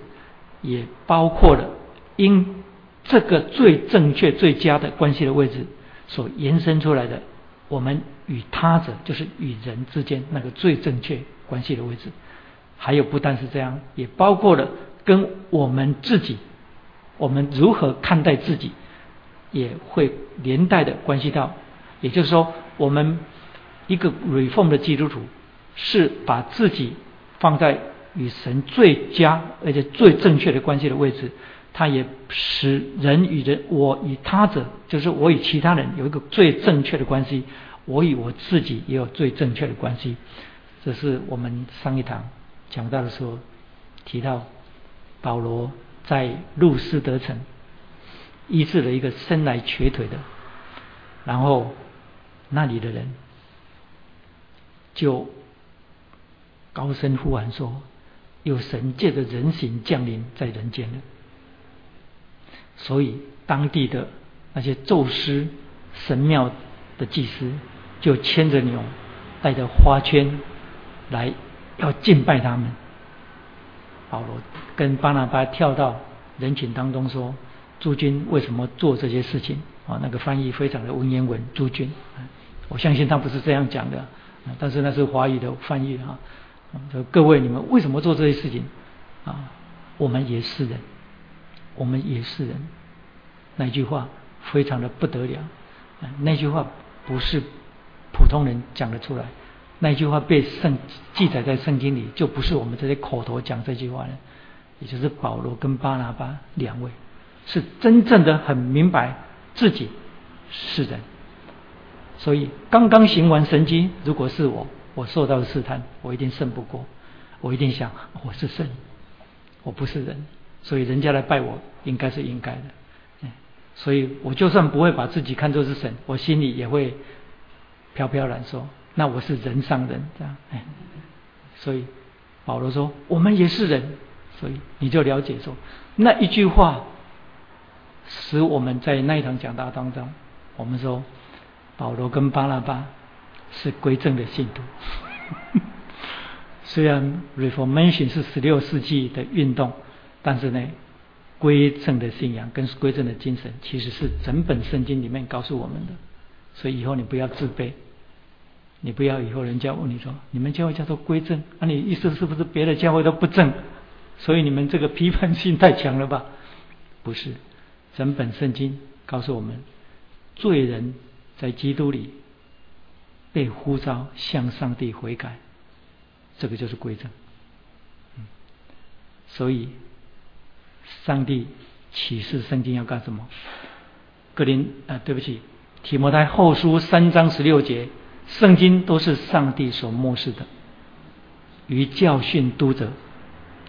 也包括了因。这个最正确、最佳的关系的位置，所延伸出来的，我们与他者，就是与人之间那个最正确关系的位置。还有不但是这样，也包括了跟我们自己，我们如何看待自己，也会连带的关系到。也就是说，我们一个 reform 的基督徒，是把自己放在与神最佳而且最正确的关系的位置。它也使人与人，我与他者，就是我与其他人有一个最正确的关系，我与我自己也有最正确的关系。这是我们上一堂讲到的时候提到保罗在路斯德城医治了一个生来瘸腿的，然后那里的人就高声呼喊说：“有神界的人形降临在人间了。”所以当地的那些宙斯神庙的祭司就牵着牛，带着花圈来要敬拜他们。保罗跟巴拿巴跳到人群当中说：“诸君为什么做这些事情？”啊，那个翻译非常的文言文。诸君，我相信他不是这样讲的，但是那是华语的翻译啊。说各位，你们为什么做这些事情？啊，我们也是人。我们也是人，那句话非常的不得了。那句话不是普通人讲得出来，那句话被圣记载在圣经里，就不是我们这些口头讲这句话的，也就是保罗跟巴拿巴两位是真正的很明白自己是人。所以刚刚行完神经，如果是我，我受到试探，我一定胜不过，我一定想我是神，我不是人。所以人家来拜我，应该是应该的。所以我就算不会把自己看作是神，我心里也会飘飘然说：“那我是人上人。”这样。所以保罗说：“我们也是人。”所以你就了解说，那一句话使我们在那一堂讲道当中，我们说保罗跟巴拉巴是归正的信徒。虽然 Reformation 是十六世纪的运动。但是呢，归正的信仰跟归正的精神，其实是整本圣经里面告诉我们的。所以以后你不要自卑，你不要以后人家问你说，你们教会叫做归正，那你意思是不是别的教会都不正？所以你们这个批判性太强了吧？不是，整本圣经告诉我们，罪人在基督里被呼召向上帝悔改，这个就是归正。所以。上帝启示圣经要干什么？格林啊，对不起，提摩太后书三章十六节，圣经都是上帝所漠视的，于教训督责。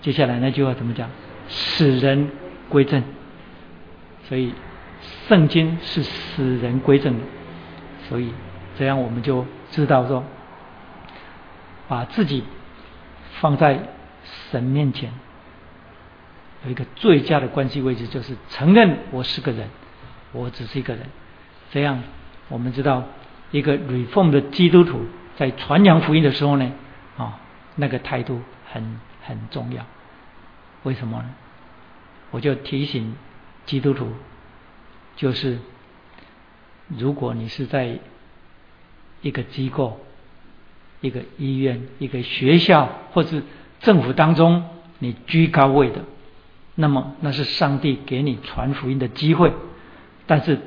接下来那句话怎么讲？使人归正。所以圣经是使人归正的。所以这样我们就知道说，把自己放在神面前。有一个最佳的关系位置，就是承认我是个人，我只是一个人。这样，我们知道一个 reform 的基督徒在传扬福音的时候呢，啊，那个态度很很重要。为什么呢？我就提醒基督徒，就是如果你是在一个机构、一个医院、一个学校或是政府当中，你居高位的。那么那是上帝给你传福音的机会，但是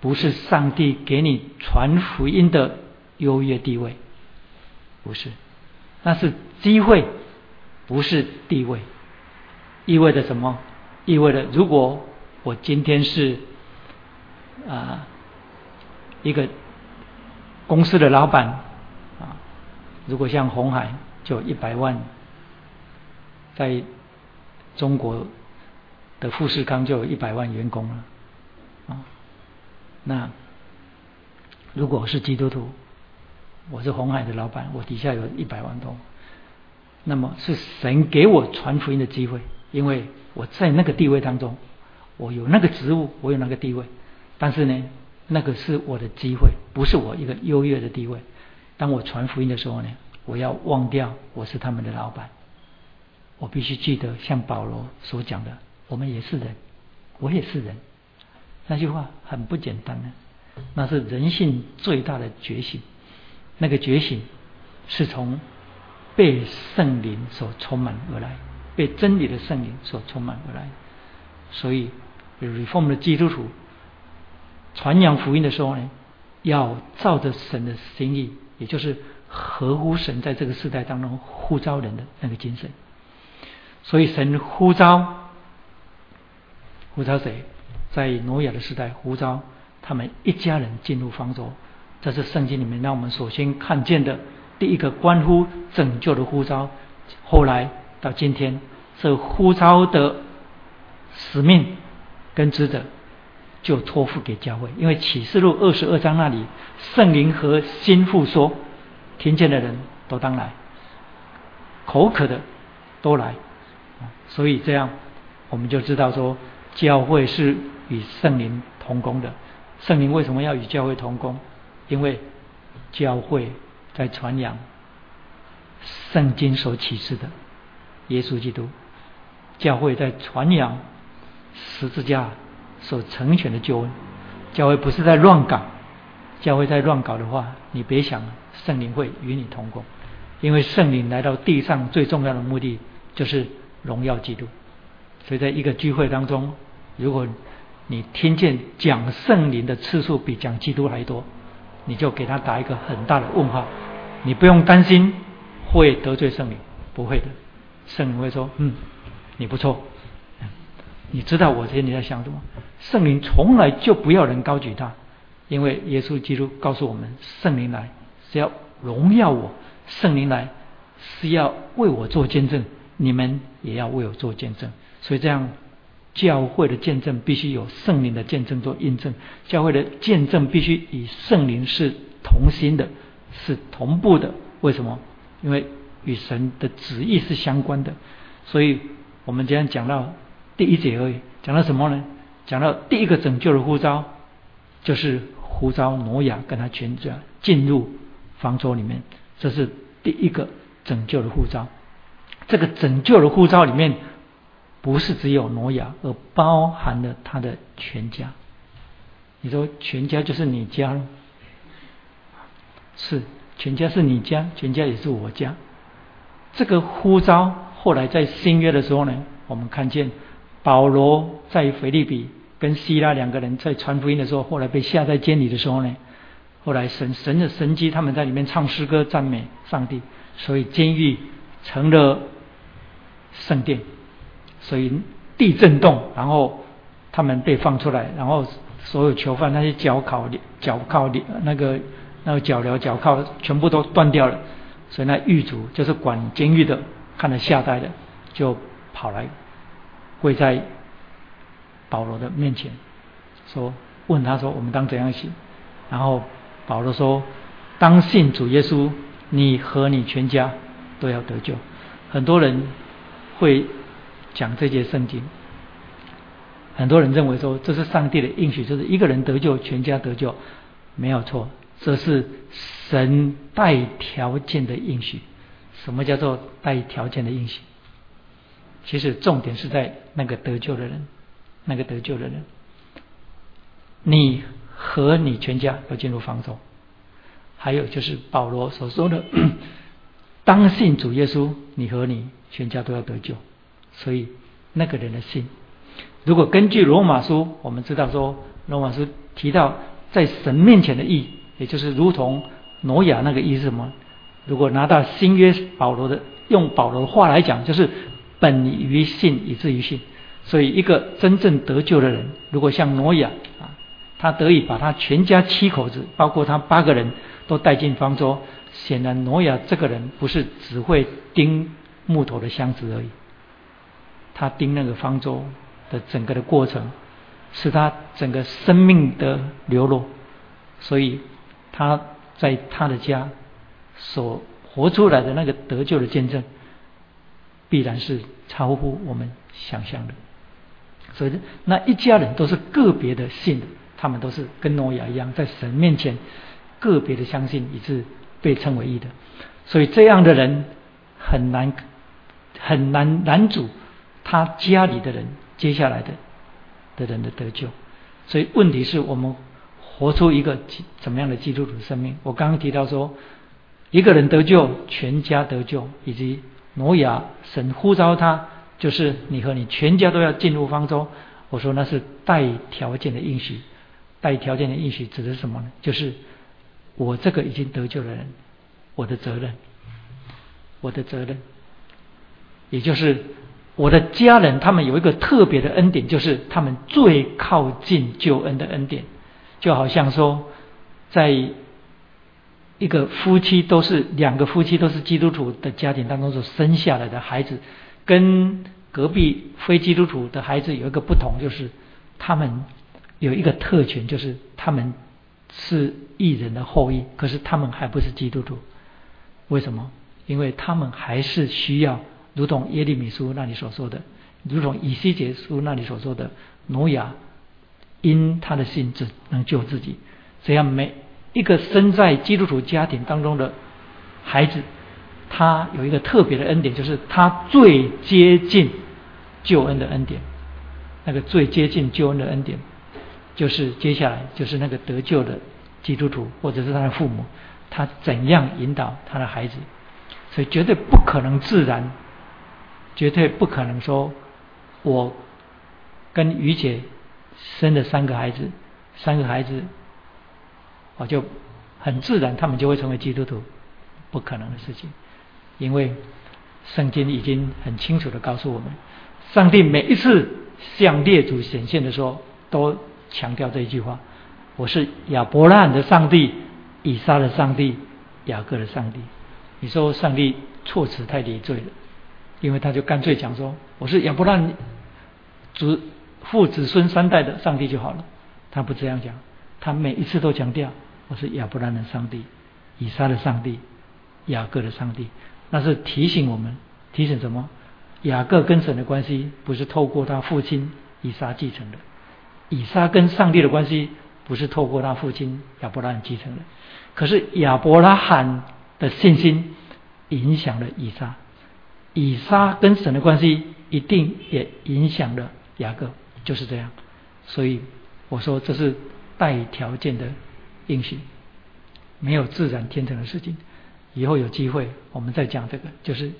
不是上帝给你传福音的优越地位，不是，那是机会，不是地位。意味着什么？意味着如果我今天是啊一个公司的老板啊，如果像红海就一百万，在中国。的富士康就有一百万员工了，啊，那如果我是基督徒，我是红海的老板，我底下有一百万多，那么是神给我传福音的机会，因为我在那个地位当中，我有那个职务，我有那个地位，但是呢，那个是我的机会，不是我一个优越的地位。当我传福音的时候呢，我要忘掉我是他们的老板，我必须记得像保罗所讲的。我们也是人，我也是人。那句话很不简单呢，那是人性最大的觉醒。那个觉醒是从被圣灵所充满而来，被真理的圣灵所充满而来。所以，reform 的基督徒传扬福音的时候呢，要照着神的心意，也就是合乎神在这个时代当中呼召人的那个精神。所以，神呼召。呼召谁？在挪亚的时代，呼召他们一家人进入方舟。这是圣经里面让我们首先看见的第一个关乎拯救的呼召。后来到今天，这呼召的使命跟职责就托付给教会，因为启示录二十二章那里，圣灵和心腹说，听见的人都当来，口渴的都来，所以这样我们就知道说，教会是与圣灵同工的。圣灵为什么要与教会同工？因为教会在传扬圣经所启示的耶稣基督，教会在传扬十字架所成全的救恩。教会不是在乱搞，教会在乱搞的话，你别想圣灵会与你同工，因为圣灵来到地上最重要的目的就是荣耀基督。所以在一个聚会当中，如果你听见讲圣灵的次数比讲基督还多，你就给他打一个很大的问号。你不用担心会得罪圣灵，不会的。圣灵会说：“嗯，你不错。”你知道我心里在想什么？圣灵从来就不要人高举他，因为耶稣基督告诉我们：圣灵来是要荣耀我，圣灵来是要为我做见证，你们也要为我做见证。所以这样。教会的见证必须有圣灵的见证做印证，教会的见证必须与圣灵是同心的，是同步的。为什么？因为与神的旨意是相关的。所以我们今天讲到第一节而已，讲到什么呢？讲到第一个拯救的呼召，就是呼召挪亚跟他全家进入方舟里面，这是第一个拯救的呼召。这个拯救的呼召里面。不是只有挪亚，而包含了他的全家。你说全家就是你家了？是，全家是你家，全家也是我家。这个呼召后来在新约的时候呢，我们看见保罗在腓利比跟希拉两个人在传福音的时候，后来被下在监里的时候呢，后来神神的神机，他们在里面唱诗歌赞美上帝，所以监狱成了圣殿。所以地震动，然后他们被放出来，然后所有囚犯那些脚铐、脚铐、那个那个脚镣、脚铐全部都断掉了。所以那狱卒就是管监狱的，看了吓呆了，就跑来跪在保罗的面前，说问他说：“我们当怎样行？”然后保罗说：“当信主耶稣，你和你全家都要得救。”很多人会。讲这节圣经，很多人认为说这是上帝的应许，就是一个人得救，全家得救，没有错。这是神带条件的应许。什么叫做带条件的应许？其实重点是在那个得救的人，那个得救的人，你和你全家要进入方舟。还有就是保罗所说的，当信主耶稣，你和你全家都要得救。所以那个人的心，如果根据罗马书，我们知道说，罗马书提到在神面前的义，也就是如同挪亚那个义是什么？如果拿到新约保罗的用保罗的话来讲，就是本于信以至于信。所以一个真正得救的人，如果像挪亚啊，他得以把他全家七口子，包括他八个人都带进方舟，显然挪亚这个人不是只会钉木头的箱子而已。他钉那个方舟的整个的过程，是他整个生命的流露，所以他在他的家所活出来的那个得救的见证，必然是超乎我们想象的。所以那一家人都是个别的信，他们都是跟诺亚一样，在神面前个别的相信，以致被称为义的。所以这样的人很难很难难主。他家里的人，接下来的的人的得救，所以问题是我们活出一个怎么样的基督徒生命？我刚刚提到说，一个人得救，全家得救，以及挪亚神呼召他，就是你和你全家都要进入方舟。我说那是带条件的应许，带条件的应许指的是什么呢？就是我这个已经得救的人，我的责任，我的责任，也就是。我的家人，他们有一个特别的恩典，就是他们最靠近救恩的恩典，就好像说，在一个夫妻都是两个夫妻都是基督徒的家庭当中所生下来的孩子，跟隔壁非基督徒的孩子有一个不同，就是他们有一个特权，就是他们是异人的后裔，可是他们还不是基督徒。为什么？因为他们还是需要，如同耶利米书那里所说的，如同以西结书那里所说的，挪亚因他的信只能救自己。这样每一个生在基督徒家庭当中的孩子，他有一个特别的恩典，就是他最接近救恩的恩典。那个最接近救恩的恩典，就是接下来就是那个得救的基督徒或者是他的父母，他怎样引导他的孩子。所以绝对不可能自然，绝对不可能说，我跟于姐生了三个孩子，三个孩子，我就很自然，他们就会成为基督徒，不可能的事情。因为圣经已经很清楚的告诉我们，上帝每一次向列祖显现的时候，都强调这一句话：我是亚伯拉罕的上帝，以撒的上帝，雅各的上帝。你说上帝措辞太离罪了，因为他就干脆讲说我是亚伯拉子父子孙三代的上帝就好了。他不这样讲，他每一次都强调我是亚伯拉的上帝、以撒的上帝、雅各的上帝。那是提醒我们，提醒什么？雅各跟神的关系不是透过他父亲以撒继承的，以撒跟上帝的关系不是透过他父亲亚伯拉罕继承的。可是亚伯拉罕。的信心影响了以撒，以撒跟神的关系一定也影响了雅各，就是这样。所以我说这是带条件的应许，没有自然天成的事情。以后有机会我们再讲这个，就是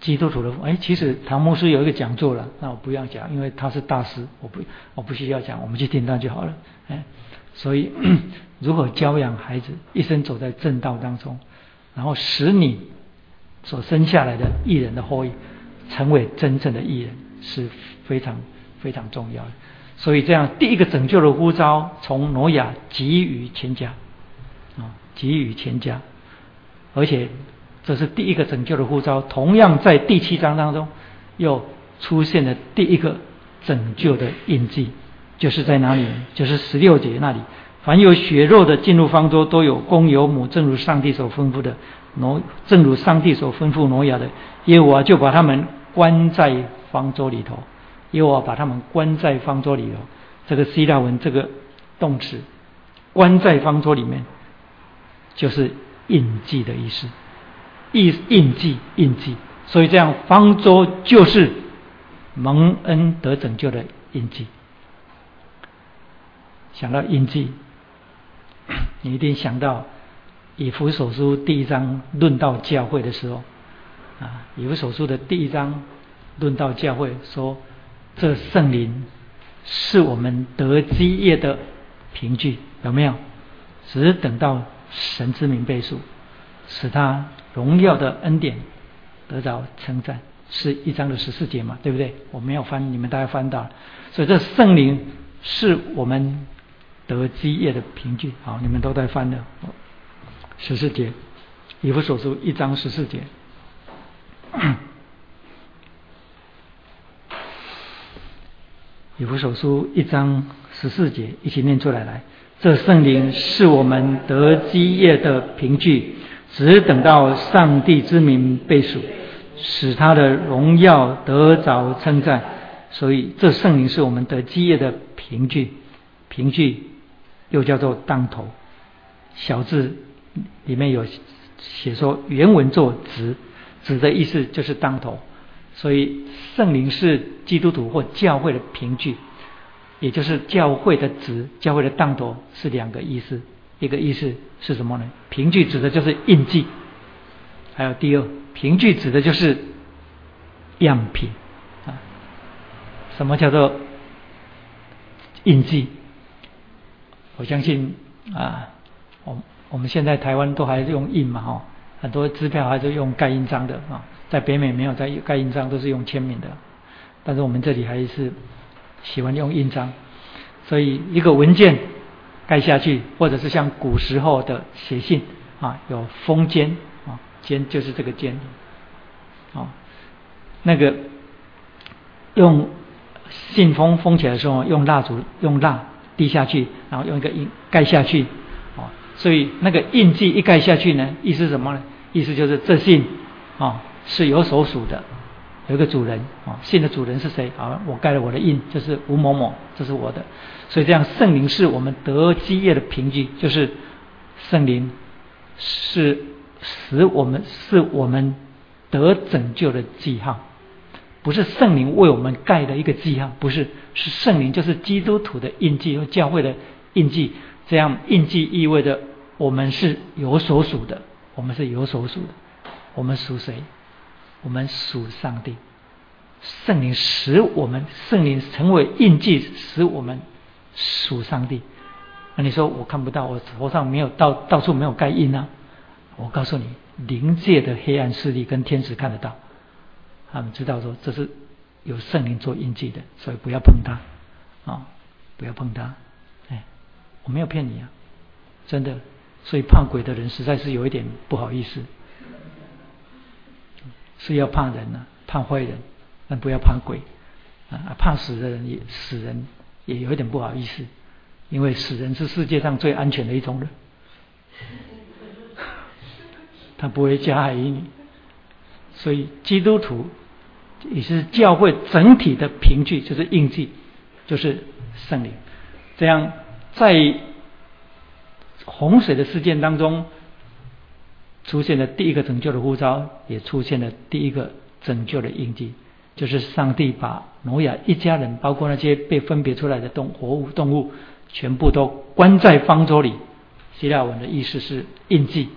基督徒的。哎，其实唐牧师有一个讲座了，那我不要讲，因为他是大师，我不我不需要讲，我们去听他就好了。哎，所以 如何教养孩子，一生走在正道当中。然后使你所生下来的艺人的后裔成为真正的艺人是非常非常重要的。所以这样第一个拯救的呼召从挪亚给予全家啊，给予全家，而且这是第一个拯救的呼召。同样在第七章当中又出现了第一个拯救的印记，就是在哪里？就是十六节那里。凡有血肉的进入方舟，都有公有母，正如上帝所吩咐的。挪，正如上帝所吩咐挪亚的，耶和华就把他们关在方舟里头。耶和华把他们关在方舟里头。这个希腊文这个动词，关在方舟里面，就是印记的意思。印印记印记，所以这样方舟就是蒙恩得拯救的印记。想到印记。你一定想到以弗所书第一章论到教会的时候，啊，以弗所书的第一章论到教会说，这圣灵是我们得基业的凭据，有没有？只等到神之名背书，使他荣耀的恩典得到称赞，是一章的十四节嘛，对不对？我没有翻，你们大家翻到，所以这圣灵是我们。得基业的凭据，好，你们都在翻的十四节，以弗所书一章十四节，以弗所书一章十四节，一起念出来来。这圣灵是我们得基业的凭据，只等到上帝之名被数，使他的荣耀得着称赞。所以，这圣灵是我们得基业的凭据，凭据。又叫做当头，小字里面有写说原文作子，子的意思就是当头，所以圣灵是基督徒或教会的凭据，也就是教会的子，教会的当头是两个意思，一个意思是什么呢？凭据指的就是印记，还有第二凭据指的就是样品啊，什么叫做印记？我相信啊，我我们现在台湾都还是用印嘛哈，很多支票还是用盖印章的啊，在北美没有在盖印章，都是用签名的，但是我们这里还是喜欢用印章，所以一个文件盖下去，或者是像古时候的写信啊，有封笺啊，笺就是这个笺。啊，那个用信封封起来的时候，用蜡烛用蜡滴下去，然后用一个印盖下去，所以那个印记一盖下去呢，意思什么呢？意思就是这信啊是有所属的，有一个主人啊，信的主人是谁？啊，我盖了我的印，就是吴某某，这是我的。所以这样，圣灵是我们得基业的凭据，就是圣灵是使我们是我们得拯救的记号，不是圣灵为我们盖的一个记号，不是，是圣灵就是基督徒的印记和教会的印记。这样印记意味着我们是有所属的。我们是有所属的，我们属谁？我们属上帝。圣灵使我们，圣灵成为印记，使我们属上帝。那你说我看不到，我头上没有到到处没有盖印啊？我告诉你，灵界的黑暗势力跟天使看得到，他们知道说这是有圣灵做印记的，所以不要碰它啊，不要碰它。我没有骗你啊，真的。所以怕鬼的人实在是有一点不好意思，是要怕人呢，怕坏人，但不要怕鬼啊！怕死的人也死人也有一点不好意思，因为死人是世界上最安全的一种人，他不会加害于你。所以基督徒也是教会整体的凭据，就是印记，就是圣灵。这样在。洪水的事件当中，出现了第一个拯救的呼召，也出现了第一个拯救的印记，就是上帝把挪亚一家人，包括那些被分别出来的动活物动物，全部都关在方舟里。希腊文的意思是印记，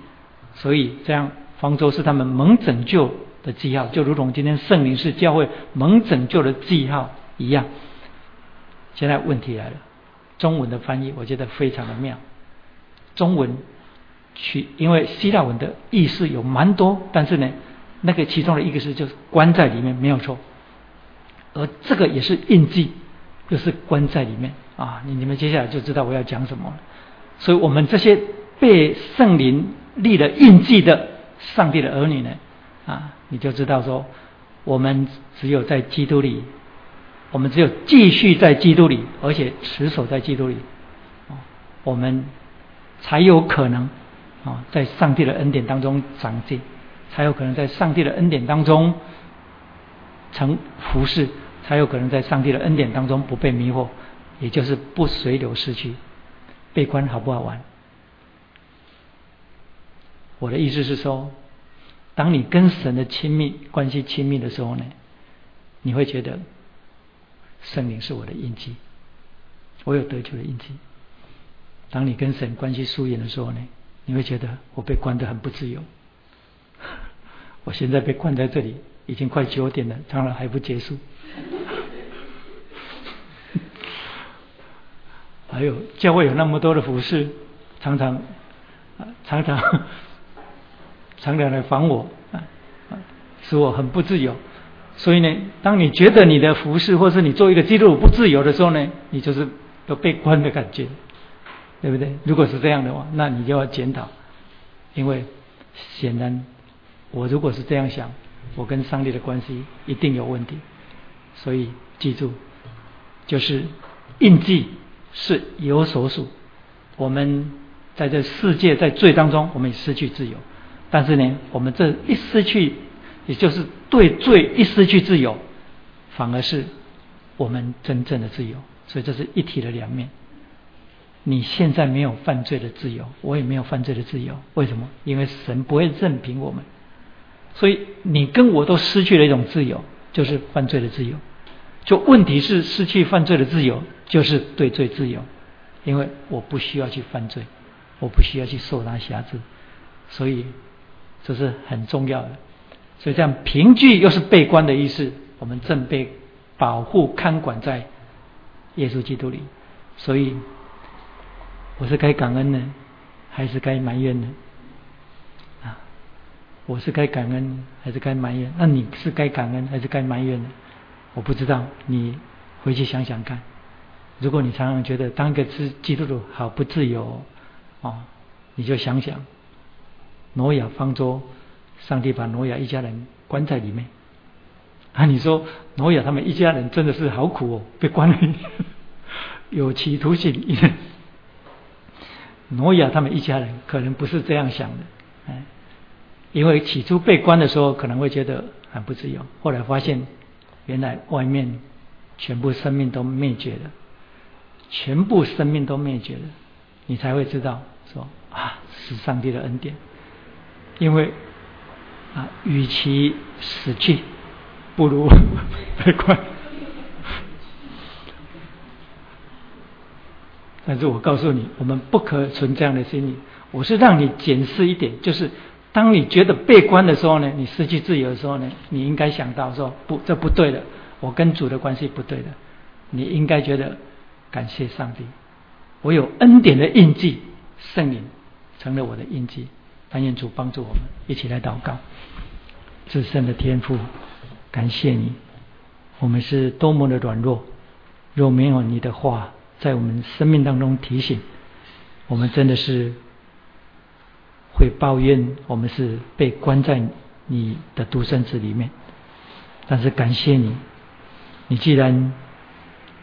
所以这样方舟是他们蒙拯救的记号，就如同今天圣灵是教会蒙拯救的记号一样。现在问题来了，中文的翻译我觉得非常的妙。中文去，因为希腊文的意思有蛮多，但是呢，那个其中的一个是就是关在里面没有错，而这个也是印记，就是关在里面啊。你你们接下来就知道我要讲什么了。所以我们这些被圣灵立了印记的上帝的儿女呢，啊，你就知道说，我们只有在基督里，我们只有继续在基督里，而且持守在基督里，我们。才有可能啊，在上帝的恩典当中长进，才有可能在上帝的恩典当中成服侍，才有可能在上帝的恩典当中不被迷惑，也就是不随流失去。悲观好不好玩？我的意思是说，当你跟神的亲密关系亲密的时候呢，你会觉得圣灵是我的印记，我有得救的印记。当你跟神关系疏远的时候呢，你会觉得我被关得很不自由。我现在被关在这里，已经快九点了，当然还不结束。还有教会有那么多的服饰，常常常常常常来烦我，使我很不自由。所以呢，当你觉得你的服饰或是你做一个基督徒不自由的时候呢，你就是有被关的感觉。对不对？如果是这样的话，那你就要检讨，因为显然我如果是这样想，我跟上帝的关系一定有问题。所以记住，就是印记是有所属。我们在这世界在罪当中，我们失去自由。但是呢，我们这一失去，也就是对罪一失去自由，反而是我们真正的自由。所以这是一体的两面。你现在没有犯罪的自由，我也没有犯罪的自由。为什么？因为神不会任凭我们，所以你跟我都失去了一种自由，就是犯罪的自由。就问题是失去犯罪的自由，就是对罪自由，因为我不需要去犯罪，我不需要去受他辖制，所以这是很重要的。所以这样凭据又是被关的意思，我们正被保护看管在耶稣基督里，所以。我是该感恩呢，还是该埋怨呢？啊，我是该感恩还是该埋怨？那你是该感恩还是该埋怨呢？我不知道，你回去想想看。如果你常常觉得当个基基督徒好不自由哦，你就想想挪亚方舟，上帝把挪亚一家人关在里面，啊，你说挪亚他们一家人真的是好苦哦，被关了，有期徒刑。挪亚他们一家人可能不是这样想的，哎，因为起初被关的时候可能会觉得很不自由，后来发现原来外面全部生命都灭绝了，全部生命都灭绝了，你才会知道说啊，是上帝的恩典，因为啊，与其死去。不如 被关，但是我告诉你，我们不可存这样的心理。我是让你检视一点，就是当你觉得被关的时候呢，你失去自由的时候呢，你应该想到说，不，这不对的，我跟主的关系不对的。你应该觉得感谢上帝，我有恩典的印记，圣灵成了我的印记。但愿主帮助我们，一起来祷告，至圣的天赋。感谢你，我们是多么的软弱，若没有你的话在我们生命当中提醒，我们真的是会抱怨我们是被关在你的独生子里面。但是感谢你，你既然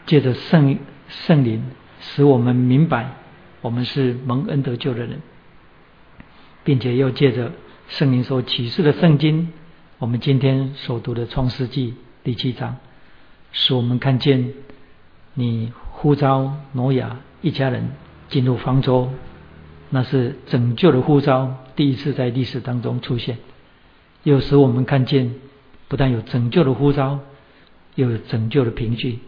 借着圣圣灵使我们明白我们是蒙恩得救的人，并且又借着圣灵所启示的圣经。我们今天所读的《创世纪》第七章，使我们看见你呼召挪亚一家人进入方舟，那是拯救的呼召，第一次在历史当中出现。又使我们看见，不但有拯救的呼召，又有拯救的凭据，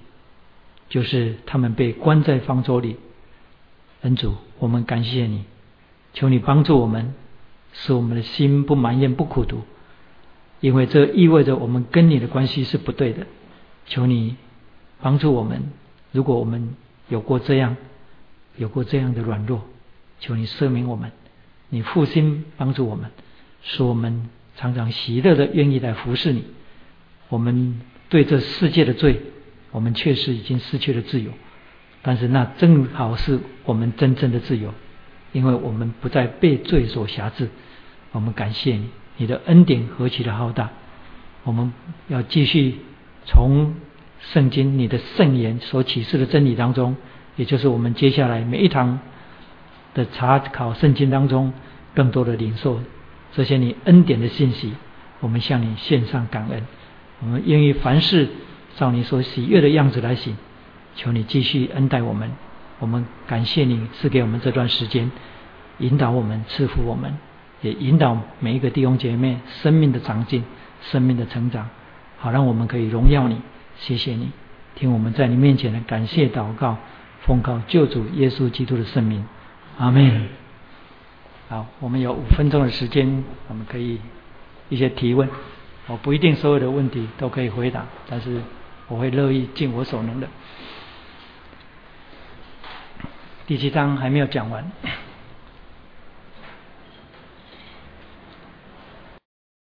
就是他们被关在方舟里。恩主，我们感谢你，求你帮助我们，使我们的心不埋怨、不苦读。因为这意味着我们跟你的关系是不对的，求你帮助我们。如果我们有过这样、有过这样的软弱，求你赦免我们，你复心帮助我们，使我们常常喜乐的愿意来服侍你。我们对这世界的罪，我们确实已经失去了自由，但是那正好是我们真正的自由，因为我们不再被罪所辖制。我们感谢你。你的恩典何其的浩大！我们要继续从圣经你的圣言所启示的真理当中，也就是我们接下来每一堂的查考圣经当中，更多的领受这些你恩典的信息。我们向你献上感恩，我们愿意凡事照你所喜悦的样子来行。求你继续恩待我们，我们感谢你赐给我们这段时间，引导我们，赐福我们。也引导每一个弟兄姐妹生命的长进、生命的成长，好让我们可以荣耀你。谢谢你，听我们在你面前的感谢祷告，奉告救主耶稣基督的圣名，阿门。好，我们有五分钟的时间，我们可以一些提问。我不一定所有的问题都可以回答，但是我会乐意尽我所能的。第七章还没有讲完。